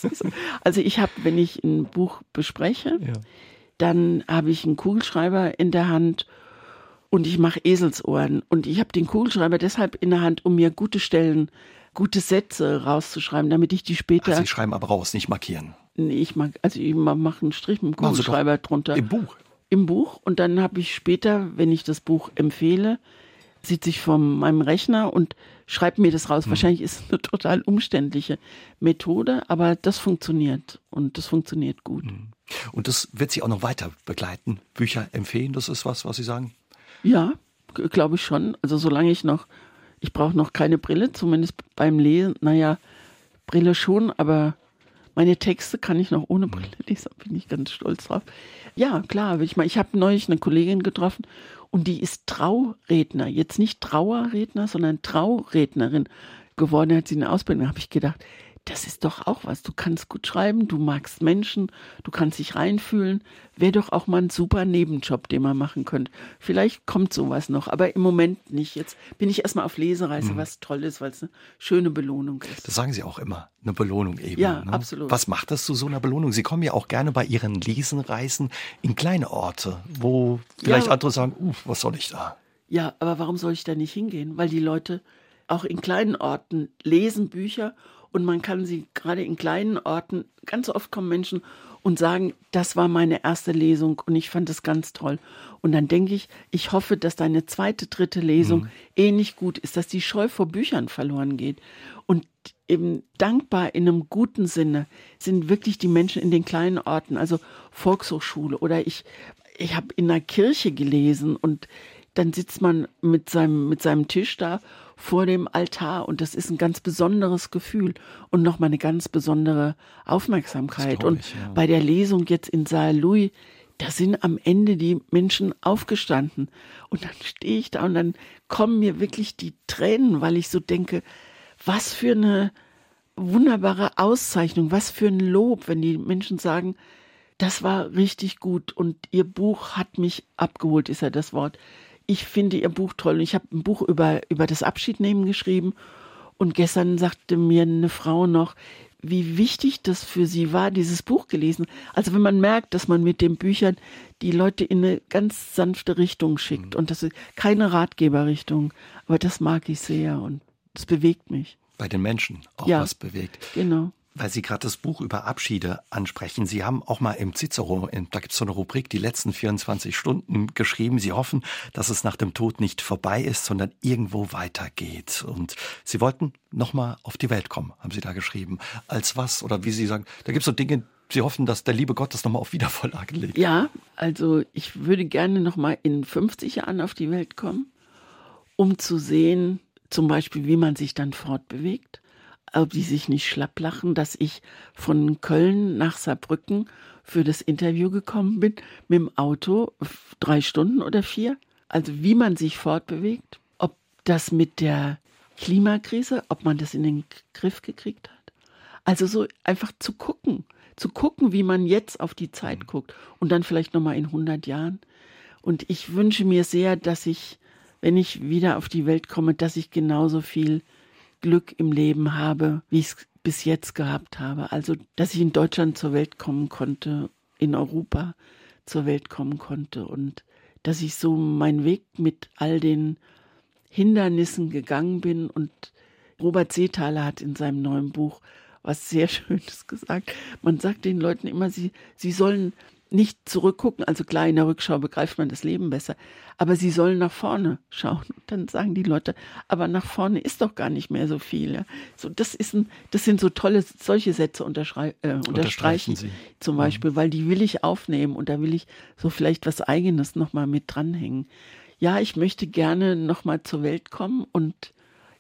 also ich habe, wenn ich ein Buch bespreche, ja. dann habe ich einen Kugelschreiber in der Hand und ich mache Eselsohren. Und ich habe den Kugelschreiber deshalb in der Hand, um mir gute Stellen, gute Sätze rauszuschreiben, damit ich die später. Ach,
Sie schreiben aber raus, nicht markieren.
Nee, ich mag, also ich mache einen Strich mit dem Kugelschreiber drunter.
Im Buch?
Im Buch. Und dann habe ich später, wenn ich das Buch empfehle, sitze ich vor meinem Rechner und schreibe mir das raus. Mhm. Wahrscheinlich ist es eine total umständliche Methode, aber das funktioniert und das funktioniert gut. Mhm.
Und das wird Sie auch noch weiter begleiten. Bücher empfehlen, das ist was, was Sie sagen?
Ja, glaube ich schon. Also solange ich noch, ich brauche noch keine Brille, zumindest beim Lesen. Naja, Brille schon, aber meine Texte kann ich noch ohne Brille lesen, bin ich ganz stolz drauf. Ja, klar, ich meine, ich habe neulich eine Kollegin getroffen und die ist Trauredner, jetzt nicht Trauerredner, sondern Traurednerin geworden, hat sie eine Ausbildung, habe ich gedacht, das ist doch auch was. Du kannst gut schreiben, du magst Menschen, du kannst dich reinfühlen. Wäre doch auch mal ein super Nebenjob, den man machen könnte. Vielleicht kommt sowas noch, aber im Moment nicht. Jetzt bin ich erstmal auf Lesereise, mhm. was toll ist, weil es eine schöne Belohnung ist.
Das sagen Sie auch immer, eine Belohnung eben.
Ja,
ne?
absolut.
Was macht das zu so einer Belohnung? Sie kommen ja auch gerne bei Ihren Lesenreisen in kleine Orte, wo vielleicht ja, andere sagen, uh, was soll ich da?
Ja, aber warum soll ich da nicht hingehen? Weil die Leute auch in kleinen Orten lesen Bücher und man kann sie gerade in kleinen Orten, ganz oft kommen Menschen und sagen, das war meine erste Lesung und ich fand es ganz toll. Und dann denke ich, ich hoffe, dass deine zweite, dritte Lesung mhm. ähnlich gut ist, dass die Scheu vor Büchern verloren geht. Und eben dankbar in einem guten Sinne sind wirklich die Menschen in den kleinen Orten, also Volkshochschule oder ich, ich habe in einer Kirche gelesen und dann sitzt man mit seinem, mit seinem Tisch da vor dem Altar und das ist ein ganz besonderes Gefühl und nochmal eine ganz besondere Aufmerksamkeit. Ich, und ja. bei der Lesung jetzt in Saal Louis, da sind am Ende die Menschen aufgestanden und dann stehe ich da und dann kommen mir wirklich die Tränen, weil ich so denke, was für eine wunderbare Auszeichnung, was für ein Lob, wenn die Menschen sagen, das war richtig gut und ihr Buch hat mich abgeholt, ist ja das Wort ich finde Ihr Buch toll. Ich habe ein Buch über, über das Abschiednehmen geschrieben Und gestern sagte mir eine Frau noch, wie wichtig das für sie war, dieses Buch gelesen. Also wenn man merkt, dass man mit den Büchern die Leute in eine ganz sanfte Richtung schickt mhm. und das ist keine Ratgeberrichtung, aber das mag ich sehr und das bewegt mich.
Bei den Menschen auch ja, was bewegt.
Genau
weil Sie gerade das Buch über Abschiede ansprechen. Sie haben auch mal im Cicero, da gibt es so eine Rubrik, die letzten 24 Stunden geschrieben. Sie hoffen, dass es nach dem Tod nicht vorbei ist, sondern irgendwo weitergeht. Und Sie wollten nochmal auf die Welt kommen, haben Sie da geschrieben. Als was? Oder wie Sie sagen, da gibt es so Dinge, Sie hoffen, dass der liebe Gott das nochmal auf Wiedervorlage legt.
Ja, also ich würde gerne nochmal in 50 Jahren auf die Welt kommen, um zu sehen, zum Beispiel, wie man sich dann fortbewegt ob die sich nicht schlapp lachen, dass ich von Köln nach Saarbrücken für das Interview gekommen bin mit dem Auto, drei Stunden oder vier. Also wie man sich fortbewegt, ob das mit der Klimakrise, ob man das in den Griff gekriegt hat. Also so einfach zu gucken, zu gucken, wie man jetzt auf die Zeit mhm. guckt und dann vielleicht nochmal in 100 Jahren. Und ich wünsche mir sehr, dass ich, wenn ich wieder auf die Welt komme, dass ich genauso viel Glück im Leben habe, wie ich es bis jetzt gehabt habe. Also, dass ich in Deutschland zur Welt kommen konnte, in Europa zur Welt kommen konnte und dass ich so meinen Weg mit all den Hindernissen gegangen bin. Und Robert Seethaler hat in seinem neuen Buch was sehr Schönes gesagt. Man sagt den Leuten immer, sie, sie sollen nicht zurückgucken, also klar, in der Rückschau begreift man das Leben besser, aber sie sollen nach vorne schauen. Und dann sagen die Leute, aber nach vorne ist doch gar nicht mehr so viel. Ja? So, das, ist ein, das sind so tolle, solche Sätze unterschrei äh, unterstreichen sie. zum Beispiel, mhm. weil die will ich aufnehmen und da will ich so vielleicht was Eigenes nochmal mit dranhängen. Ja, ich möchte gerne nochmal zur Welt kommen und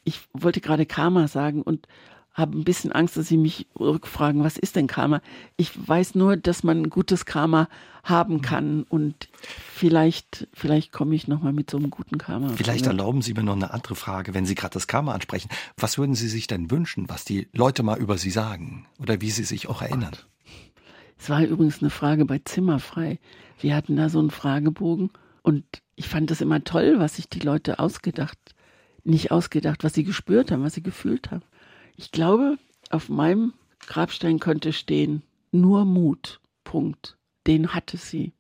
ich wollte gerade Karma sagen und habe ein bisschen Angst, dass Sie mich rückfragen, was ist denn Karma? Ich weiß nur, dass man gutes Karma haben kann und vielleicht, vielleicht komme ich nochmal mit so einem guten Karma.
Vielleicht erlauben Sie mir noch eine andere Frage, wenn Sie gerade das Karma ansprechen. Was würden Sie sich denn wünschen, was die Leute mal über Sie sagen oder wie Sie sich auch erinnern?
Es war übrigens eine Frage bei Zimmerfrei. Wir hatten da so einen Fragebogen und ich fand das immer toll, was sich die Leute ausgedacht, nicht ausgedacht, was sie gespürt haben, was sie gefühlt haben. Ich glaube, auf meinem Grabstein könnte stehen, nur Mut. Punkt. Den hatte sie.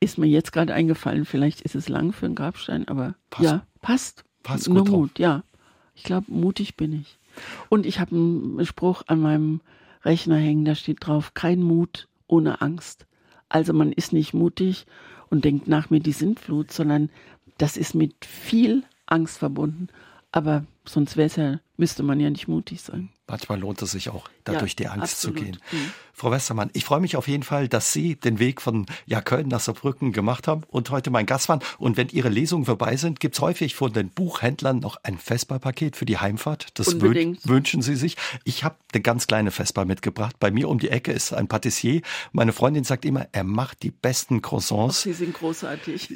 Ist mir jetzt gerade eingefallen, vielleicht ist es lang für einen Grabstein, aber passt. ja, passt.
Passt
nur
gut
Mut, drauf. ja. Ich glaube, mutig bin ich. Und ich habe einen Spruch an meinem Rechner hängen, da steht drauf, kein Mut ohne Angst. Also man ist nicht mutig und denkt nach mir die Sintflut, sondern das ist mit viel Angst verbunden. Aber sonst ja, müsste man ja nicht mutig sein.
Manchmal lohnt es sich auch, da
ja,
durch die Angst
absolut.
zu gehen.
Mhm.
Frau Westermann, ich freue mich auf jeden Fall, dass Sie den Weg von ja, Köln nach Saarbrücken gemacht haben und heute mein Gast waren. Und wenn Ihre Lesungen vorbei sind, gibt es häufig von den Buchhändlern noch ein Vesperpaket für die Heimfahrt. Das
Unbedingt.
wünschen Sie sich. Ich habe eine ganz kleine Vesper mitgebracht. Bei mir um die Ecke ist ein Patissier. Meine Freundin sagt immer, er macht die besten Croissants.
Oh, Sie sind großartig.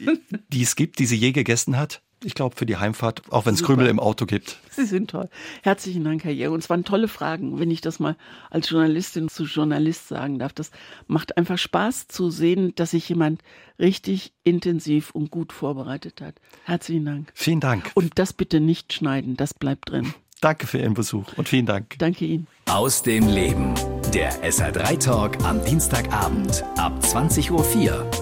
die es gibt, die sie je gegessen hat ich glaube, für die Heimfahrt, auch wenn es Krümel im Auto gibt.
Sie sind toll. Herzlichen Dank, Herr Jäger. Und es waren tolle Fragen, wenn ich das mal als Journalistin zu Journalist sagen darf. Das macht einfach Spaß zu sehen, dass sich jemand richtig intensiv und gut vorbereitet hat. Herzlichen Dank.
Vielen Dank.
Und das bitte nicht schneiden, das bleibt drin.
Danke für Ihren Besuch und vielen Dank.
Danke Ihnen.
Aus dem Leben. Der SR3 Talk am Dienstagabend ab 20.04 Uhr